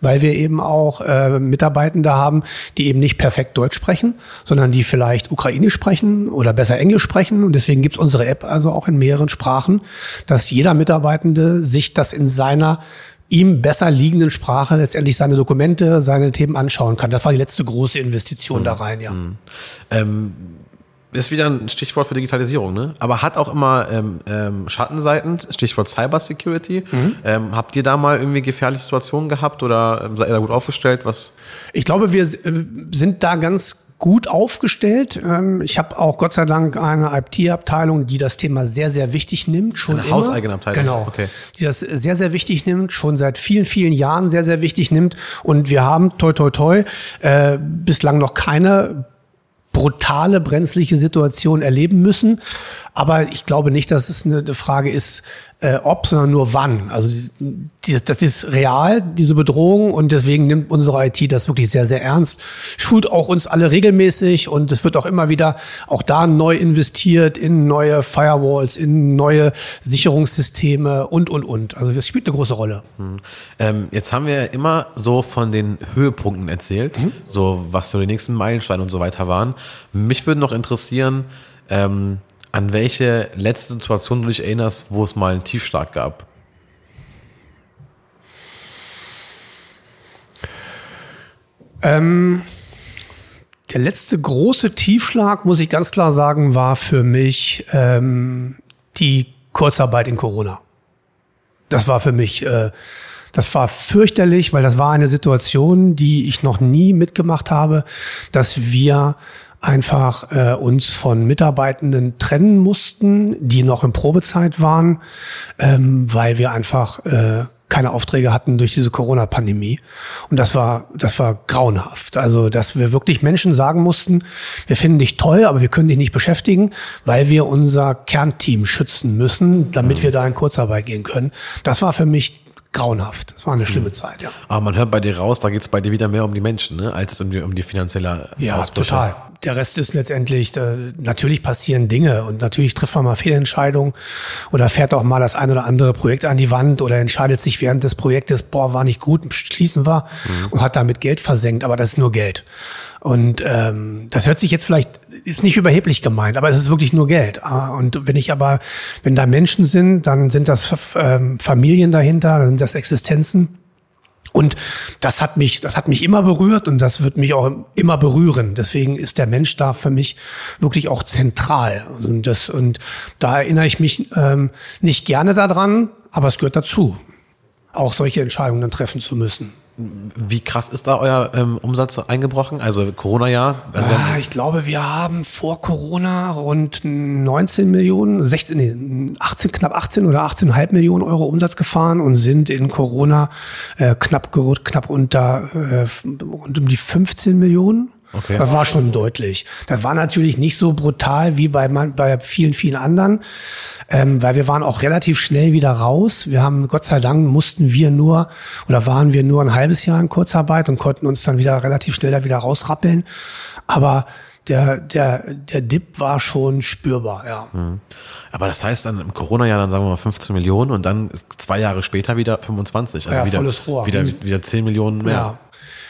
weil wir eben auch äh, Mitarbeitende haben, die eben nicht perfekt Deutsch sprechen, sondern die vielleicht Ukrainisch sprechen oder besser Englisch sprechen. Und deswegen gibt es unsere App also auch in mehreren Sprachen, dass jeder Mitarbeitende sich das in seiner ihm besser liegenden Sprache letztendlich seine Dokumente, seine Themen anschauen kann. Das war die letzte große Investition mhm. da rein, ja. Mhm. Ähm ist wieder ein Stichwort für Digitalisierung, ne? Aber hat auch immer ähm, ähm, Schattenseiten, Stichwort Cybersecurity. Mhm. Ähm, habt ihr da mal irgendwie gefährliche Situationen gehabt oder ähm, seid ihr da gut aufgestellt? Was? Ich glaube, wir äh, sind da ganz gut aufgestellt. Ähm, ich habe auch Gott sei Dank eine IT-Abteilung, die das Thema sehr, sehr wichtig nimmt. Schon eine hauseigene Abteilung. Genau. Okay. Die das sehr, sehr wichtig nimmt, schon seit vielen, vielen Jahren sehr, sehr wichtig nimmt. Und wir haben, toi, toi, toi, äh, bislang noch keine brutale, brenzliche Situation erleben müssen. Aber ich glaube nicht, dass es eine Frage ist, äh, ob, sondern nur wann. Also die, das ist real, diese Bedrohung und deswegen nimmt unsere IT das wirklich sehr, sehr ernst. Schult auch uns alle regelmäßig und es wird auch immer wieder auch da neu investiert in neue Firewalls, in neue Sicherungssysteme und, und, und. Also das spielt eine große Rolle. Mhm. Ähm, jetzt haben wir immer so von den Höhepunkten erzählt, mhm. so was so die nächsten Meilensteine und so weiter waren. Mich würde noch interessieren, ähm, an welche letzte Situation du dich erinnerst, wo es mal einen Tiefschlag gab? Ähm, der letzte große Tiefschlag, muss ich ganz klar sagen, war für mich ähm, die Kurzarbeit in Corona. Das war für mich, äh, das war fürchterlich, weil das war eine Situation, die ich noch nie mitgemacht habe, dass wir einfach äh, uns von Mitarbeitenden trennen mussten, die noch in Probezeit waren, ähm, weil wir einfach äh, keine Aufträge hatten durch diese Corona-Pandemie. Und das war, das war grauenhaft. Also, dass wir wirklich Menschen sagen mussten, wir finden dich toll, aber wir können dich nicht beschäftigen, weil wir unser Kernteam schützen müssen, damit wir da in Kurzarbeit gehen können. Das war für mich grauenhaft. Das war eine schlimme Zeit, ja. Aber man hört bei dir raus, da geht es bei dir wieder mehr um die Menschen, ne? als es um die, um die finanzielle Ja, Ausbrüche. total. Der Rest ist letztendlich, äh, natürlich passieren Dinge und natürlich trifft man mal Fehlentscheidungen oder fährt auch mal das ein oder andere Projekt an die Wand oder entscheidet sich während des Projektes, boah, war nicht gut, schließen wir mhm. und hat damit Geld versenkt, aber das ist nur Geld. Und ähm, das hört sich jetzt vielleicht, ist nicht überheblich gemeint, aber es ist wirklich nur Geld. Ah, und wenn ich aber, wenn da Menschen sind, dann sind das ähm, Familien dahinter, dann sind das Existenzen. Und das hat mich, das hat mich immer berührt und das wird mich auch immer berühren. Deswegen ist der Mensch da für mich wirklich auch zentral. Also und, das, und da erinnere ich mich ähm, nicht gerne daran, aber es gehört dazu, auch solche Entscheidungen dann treffen zu müssen. Wie krass ist da euer ähm, Umsatz eingebrochen? Also Corona-Jahr? Also ah, ich glaube, wir haben vor Corona rund 19 Millionen, 16, nee, 18, knapp 18 oder 18,5 Millionen Euro Umsatz gefahren und sind in Corona äh, knapp, knapp unter äh, rund um die 15 Millionen. Okay. Das war schon deutlich. Das war natürlich nicht so brutal wie bei, bei vielen, vielen anderen, ähm, weil wir waren auch relativ schnell wieder raus. Wir haben, Gott sei Dank, mussten wir nur oder waren wir nur ein halbes Jahr in Kurzarbeit und konnten uns dann wieder relativ schnell da wieder rausrappeln. Aber der, der, der Dip war schon spürbar, ja. Mhm. Aber das heißt dann im Corona-Jahr dann sagen wir mal 15 Millionen und dann zwei Jahre später wieder 25. Also ja, wieder, volles Rohr. wieder, wieder 10 Millionen mehr. Ja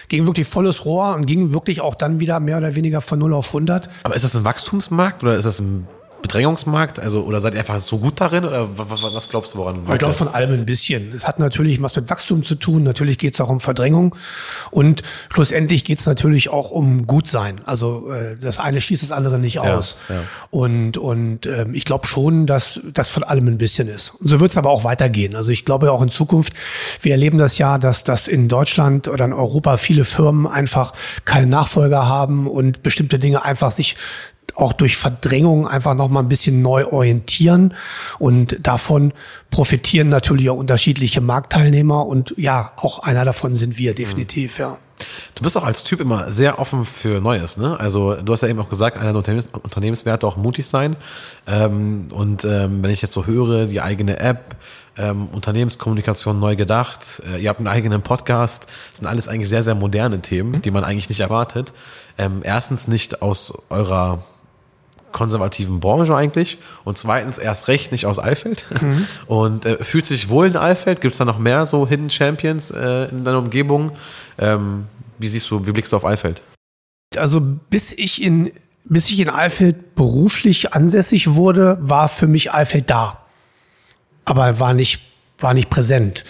ging wirklich volles Rohr und ging wirklich auch dann wieder mehr oder weniger von 0 auf 100. Aber ist das ein Wachstumsmarkt oder ist das ein Bedrängungsmarkt? Also, oder seid ihr einfach so gut darin? Oder was glaubst du, woran? Ich glaube von allem ein bisschen. Es hat natürlich was mit Wachstum zu tun. Natürlich geht es auch um Verdrängung. Und schlussendlich geht es natürlich auch um Gutsein. Also, äh, das eine schließt das andere nicht aus. Ja, ja. Und, und ähm, ich glaube schon, dass das von allem ein bisschen ist. Und so wird es aber auch weitergehen. Also, ich glaube auch in Zukunft, wir erleben das ja, dass das in Deutschland oder in Europa viele Firmen einfach keine Nachfolger haben und bestimmte Dinge einfach sich auch durch Verdrängung einfach noch mal ein bisschen neu orientieren und davon profitieren natürlich auch unterschiedliche Marktteilnehmer und ja, auch einer davon sind wir definitiv, ja. Du bist auch als Typ immer sehr offen für Neues, ne? Also du hast ja eben auch gesagt, einer der Unternehmens Unternehmenswerte auch mutig sein. Ähm, und ähm, wenn ich jetzt so höre, die eigene App, ähm, Unternehmenskommunikation neu gedacht, äh, ihr habt einen eigenen Podcast, das sind alles eigentlich sehr, sehr moderne Themen, die man eigentlich nicht erwartet. Ähm, erstens nicht aus eurer konservativen Branche eigentlich und zweitens erst recht nicht aus Eifeld mhm. und äh, fühlt sich wohl in Eifeld. Gibt es da noch mehr so Hidden Champions äh, in deiner Umgebung? Ähm, wie siehst du, wie blickst du auf Eifeld? Also bis ich in bis ich in Eifeld beruflich ansässig wurde, war für mich Eifeld da, aber war nicht war nicht präsent.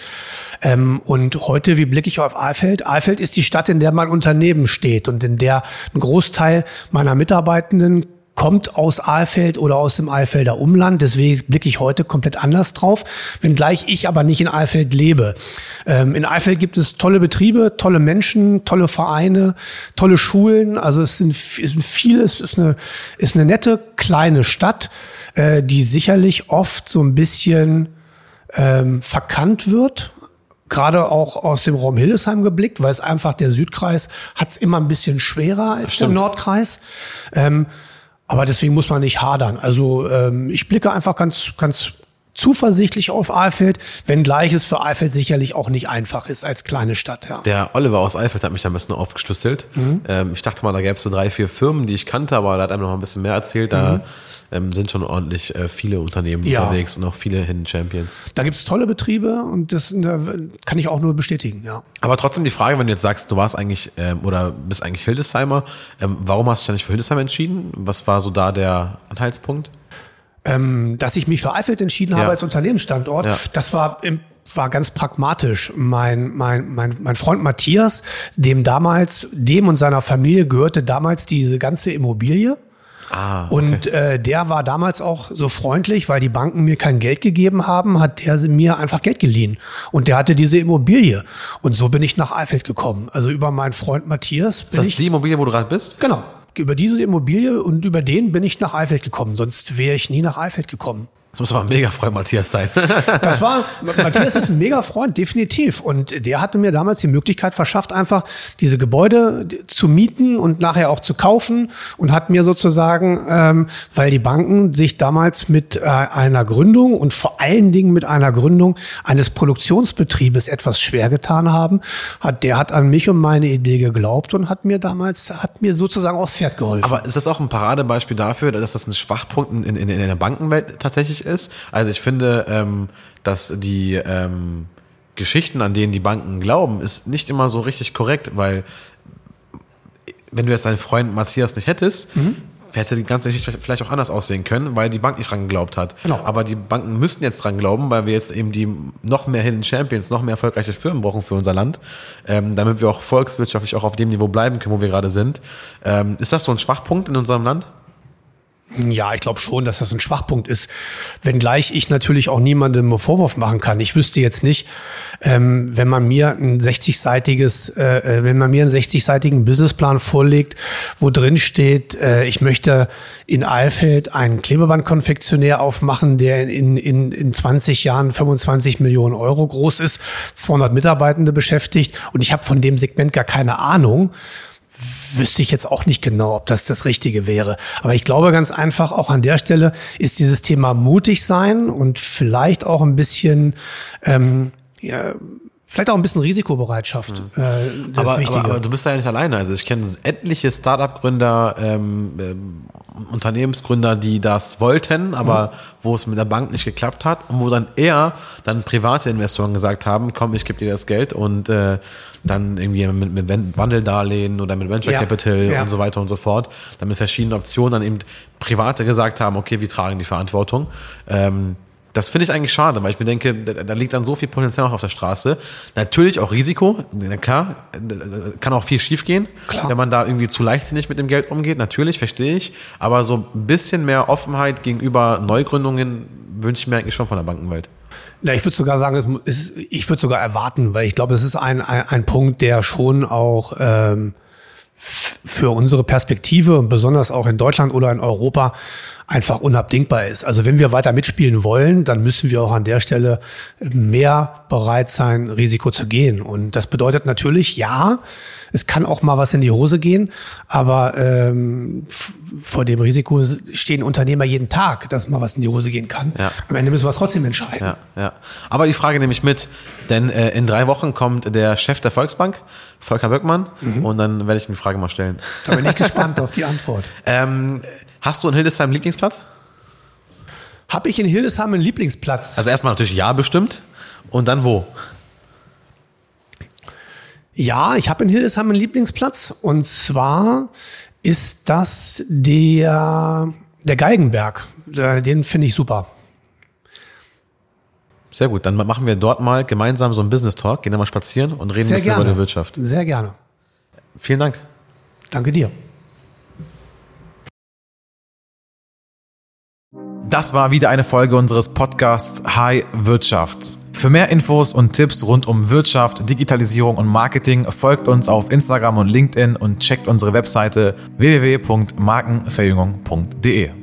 Ähm, und heute, wie blicke ich auf Eifeld? Eifeld ist die Stadt, in der mein Unternehmen steht und in der ein Großteil meiner Mitarbeitenden kommt aus Aalfeld oder aus dem Aalfelder Umland. Deswegen blicke ich heute komplett anders drauf, wenngleich ich aber nicht in Aalfeld lebe. Ähm, in Aalfeld gibt es tolle Betriebe, tolle Menschen, tolle Vereine, tolle Schulen. Also es sind, es sind vieles, es ist eine, ist eine nette kleine Stadt, äh, die sicherlich oft so ein bisschen ähm, verkannt wird gerade auch aus dem Raum Hildesheim geblickt, weil es einfach der Südkreis hat es immer ein bisschen schwerer als der Nordkreis. Ähm, aber deswegen muss man nicht hadern. Also ähm, ich blicke einfach ganz, ganz zuversichtlich auf Eifeld, wenngleich es für Eifeld sicherlich auch nicht einfach ist als kleine Stadt. Ja. Der Oliver aus Eifeld hat mich da ein bisschen aufgeschlüsselt. Mhm. Ähm, ich dachte mal, da gäbe es so drei, vier Firmen, die ich kannte, aber da hat einem noch ein bisschen mehr erzählt. Da mhm ähm, sind schon ordentlich äh, viele Unternehmen ja. unterwegs und auch viele Hidden Champions. Da gibt's tolle Betriebe und das kann ich auch nur bestätigen, ja. Aber trotzdem die Frage, wenn du jetzt sagst, du warst eigentlich ähm, oder bist eigentlich Hildesheimer, ähm, warum hast du dich nicht für Hildesheim entschieden? Was war so da der Anhaltspunkt? Ähm, dass ich mich für Eifeld entschieden ja. habe als Unternehmensstandort, ja. das war im war ganz pragmatisch. Mein, mein, mein, mein Freund Matthias, dem damals, dem und seiner Familie gehörte damals diese ganze Immobilie. Ah, okay. Und äh, der war damals auch so freundlich, weil die Banken mir kein Geld gegeben haben, hat der mir einfach Geld geliehen. Und der hatte diese Immobilie. Und so bin ich nach Eifeld gekommen. Also über meinen Freund Matthias. Ist das die Immobilie, wo du gerade bist? Genau. Über diese Immobilie und über den bin ich nach Eifeld gekommen. Sonst wäre ich nie nach Eifeld gekommen. Das muss aber ein mega Freund Matthias sein. das war, Matthias ist ein mega Freund, definitiv. Und der hatte mir damals die Möglichkeit verschafft, einfach diese Gebäude zu mieten und nachher auch zu kaufen und hat mir sozusagen, ähm, weil die Banken sich damals mit äh, einer Gründung und vor allen Dingen mit einer Gründung eines Produktionsbetriebes etwas schwer getan haben, hat, der hat an mich und meine Idee geglaubt und hat mir damals, hat mir sozusagen aufs Pferd geholfen. Aber ist das auch ein Paradebeispiel dafür, dass das ein Schwachpunkt in, in, in der Bankenwelt tatsächlich wichtig ist. Also ich finde, ähm, dass die ähm, Geschichten, an denen die Banken glauben, ist nicht immer so richtig korrekt, weil wenn du jetzt deinen Freund Matthias nicht hättest, mhm. hätte die ganze Geschichte vielleicht auch anders aussehen können, weil die Bank nicht dran geglaubt hat. Genau. Aber die Banken müssten jetzt dran glauben, weil wir jetzt eben die noch mehr Hidden Champions, noch mehr erfolgreiche Firmen brauchen für unser Land, ähm, damit wir auch volkswirtschaftlich auch auf dem Niveau bleiben können, wo wir gerade sind. Ähm, ist das so ein Schwachpunkt in unserem Land? Ja, ich glaube schon, dass das ein Schwachpunkt ist. Wenngleich ich natürlich auch niemandem einen Vorwurf machen kann. Ich wüsste jetzt nicht, ähm, wenn man mir ein 60-seitiges, äh, äh, wenn man mir einen 60-seitigen Businessplan vorlegt, wo drin steht, äh, ich möchte in Eilfeld einen Klebebandkonfektionär aufmachen, der in, in, in 20 Jahren 25 Millionen Euro groß ist, 200 Mitarbeitende beschäftigt und ich habe von dem Segment gar keine Ahnung wüsste ich jetzt auch nicht genau, ob das das Richtige wäre. Aber ich glaube ganz einfach, auch an der Stelle ist dieses Thema mutig sein und vielleicht auch ein bisschen, ähm, ja, vielleicht auch ein bisschen Risikobereitschaft. Mhm. Äh, das aber, Wichtige. Aber, aber du bist ja nicht alleine. Also ich kenne etliche Startup-Gründer, ähm, ähm, Unternehmensgründer, die das wollten, aber mhm. wo es mit der Bank nicht geklappt hat und wo dann eher dann private Investoren gesagt haben, komm, ich gebe dir das Geld und äh, dann irgendwie mit, mit Wandeldarlehen oder mit Venture ja. Capital ja. und so weiter und so fort, dann mit verschiedenen Optionen dann eben Private gesagt haben, okay, wir tragen die Verantwortung. Ähm, das finde ich eigentlich schade, weil ich mir denke, da, liegt dann so viel Potenzial noch auf der Straße. Natürlich auch Risiko, na klar, kann auch viel schiefgehen, wenn man da irgendwie zu leichtsinnig mit dem Geld umgeht. Natürlich, verstehe ich. Aber so ein bisschen mehr Offenheit gegenüber Neugründungen wünsche ich mir eigentlich schon von der Bankenwelt. Ja, ich würde sogar sagen, ist, ich würde sogar erwarten, weil ich glaube, es ist ein, ein, ein Punkt, der schon auch ähm, für unsere Perspektive, besonders auch in Deutschland oder in Europa, einfach unabdingbar ist. Also wenn wir weiter mitspielen wollen, dann müssen wir auch an der Stelle mehr bereit sein, Risiko zu gehen. Und das bedeutet natürlich, ja, es kann auch mal was in die Hose gehen, aber ähm, vor dem Risiko stehen Unternehmer jeden Tag, dass mal was in die Hose gehen kann. Ja. Am Ende müssen wir es trotzdem entscheiden. Ja, ja. Aber die Frage nehme ich mit, denn äh, in drei Wochen kommt der Chef der Volksbank, Volker Böckmann, mhm. und dann werde ich mir die Frage mal stellen. Da bin ich gespannt auf die Antwort. Ähm, hast du in Hildesheim einen Lieblingsplatz? Habe ich in Hildesheim einen Lieblingsplatz? Also erstmal natürlich ja bestimmt. Und dann wo? Ja, ich habe in Hildesheim einen Lieblingsplatz. Und zwar ist das der, der Geigenberg. Den finde ich super. Sehr gut, dann machen wir dort mal gemeinsam so einen Business Talk, gehen dann mal spazieren und reden ein bisschen gerne. über die Wirtschaft. Sehr gerne. Vielen Dank. Danke dir. Das war wieder eine Folge unseres Podcasts High Wirtschaft. Für mehr Infos und Tipps rund um Wirtschaft, Digitalisierung und Marketing folgt uns auf Instagram und LinkedIn und checkt unsere Webseite www.markenverjüngung.de.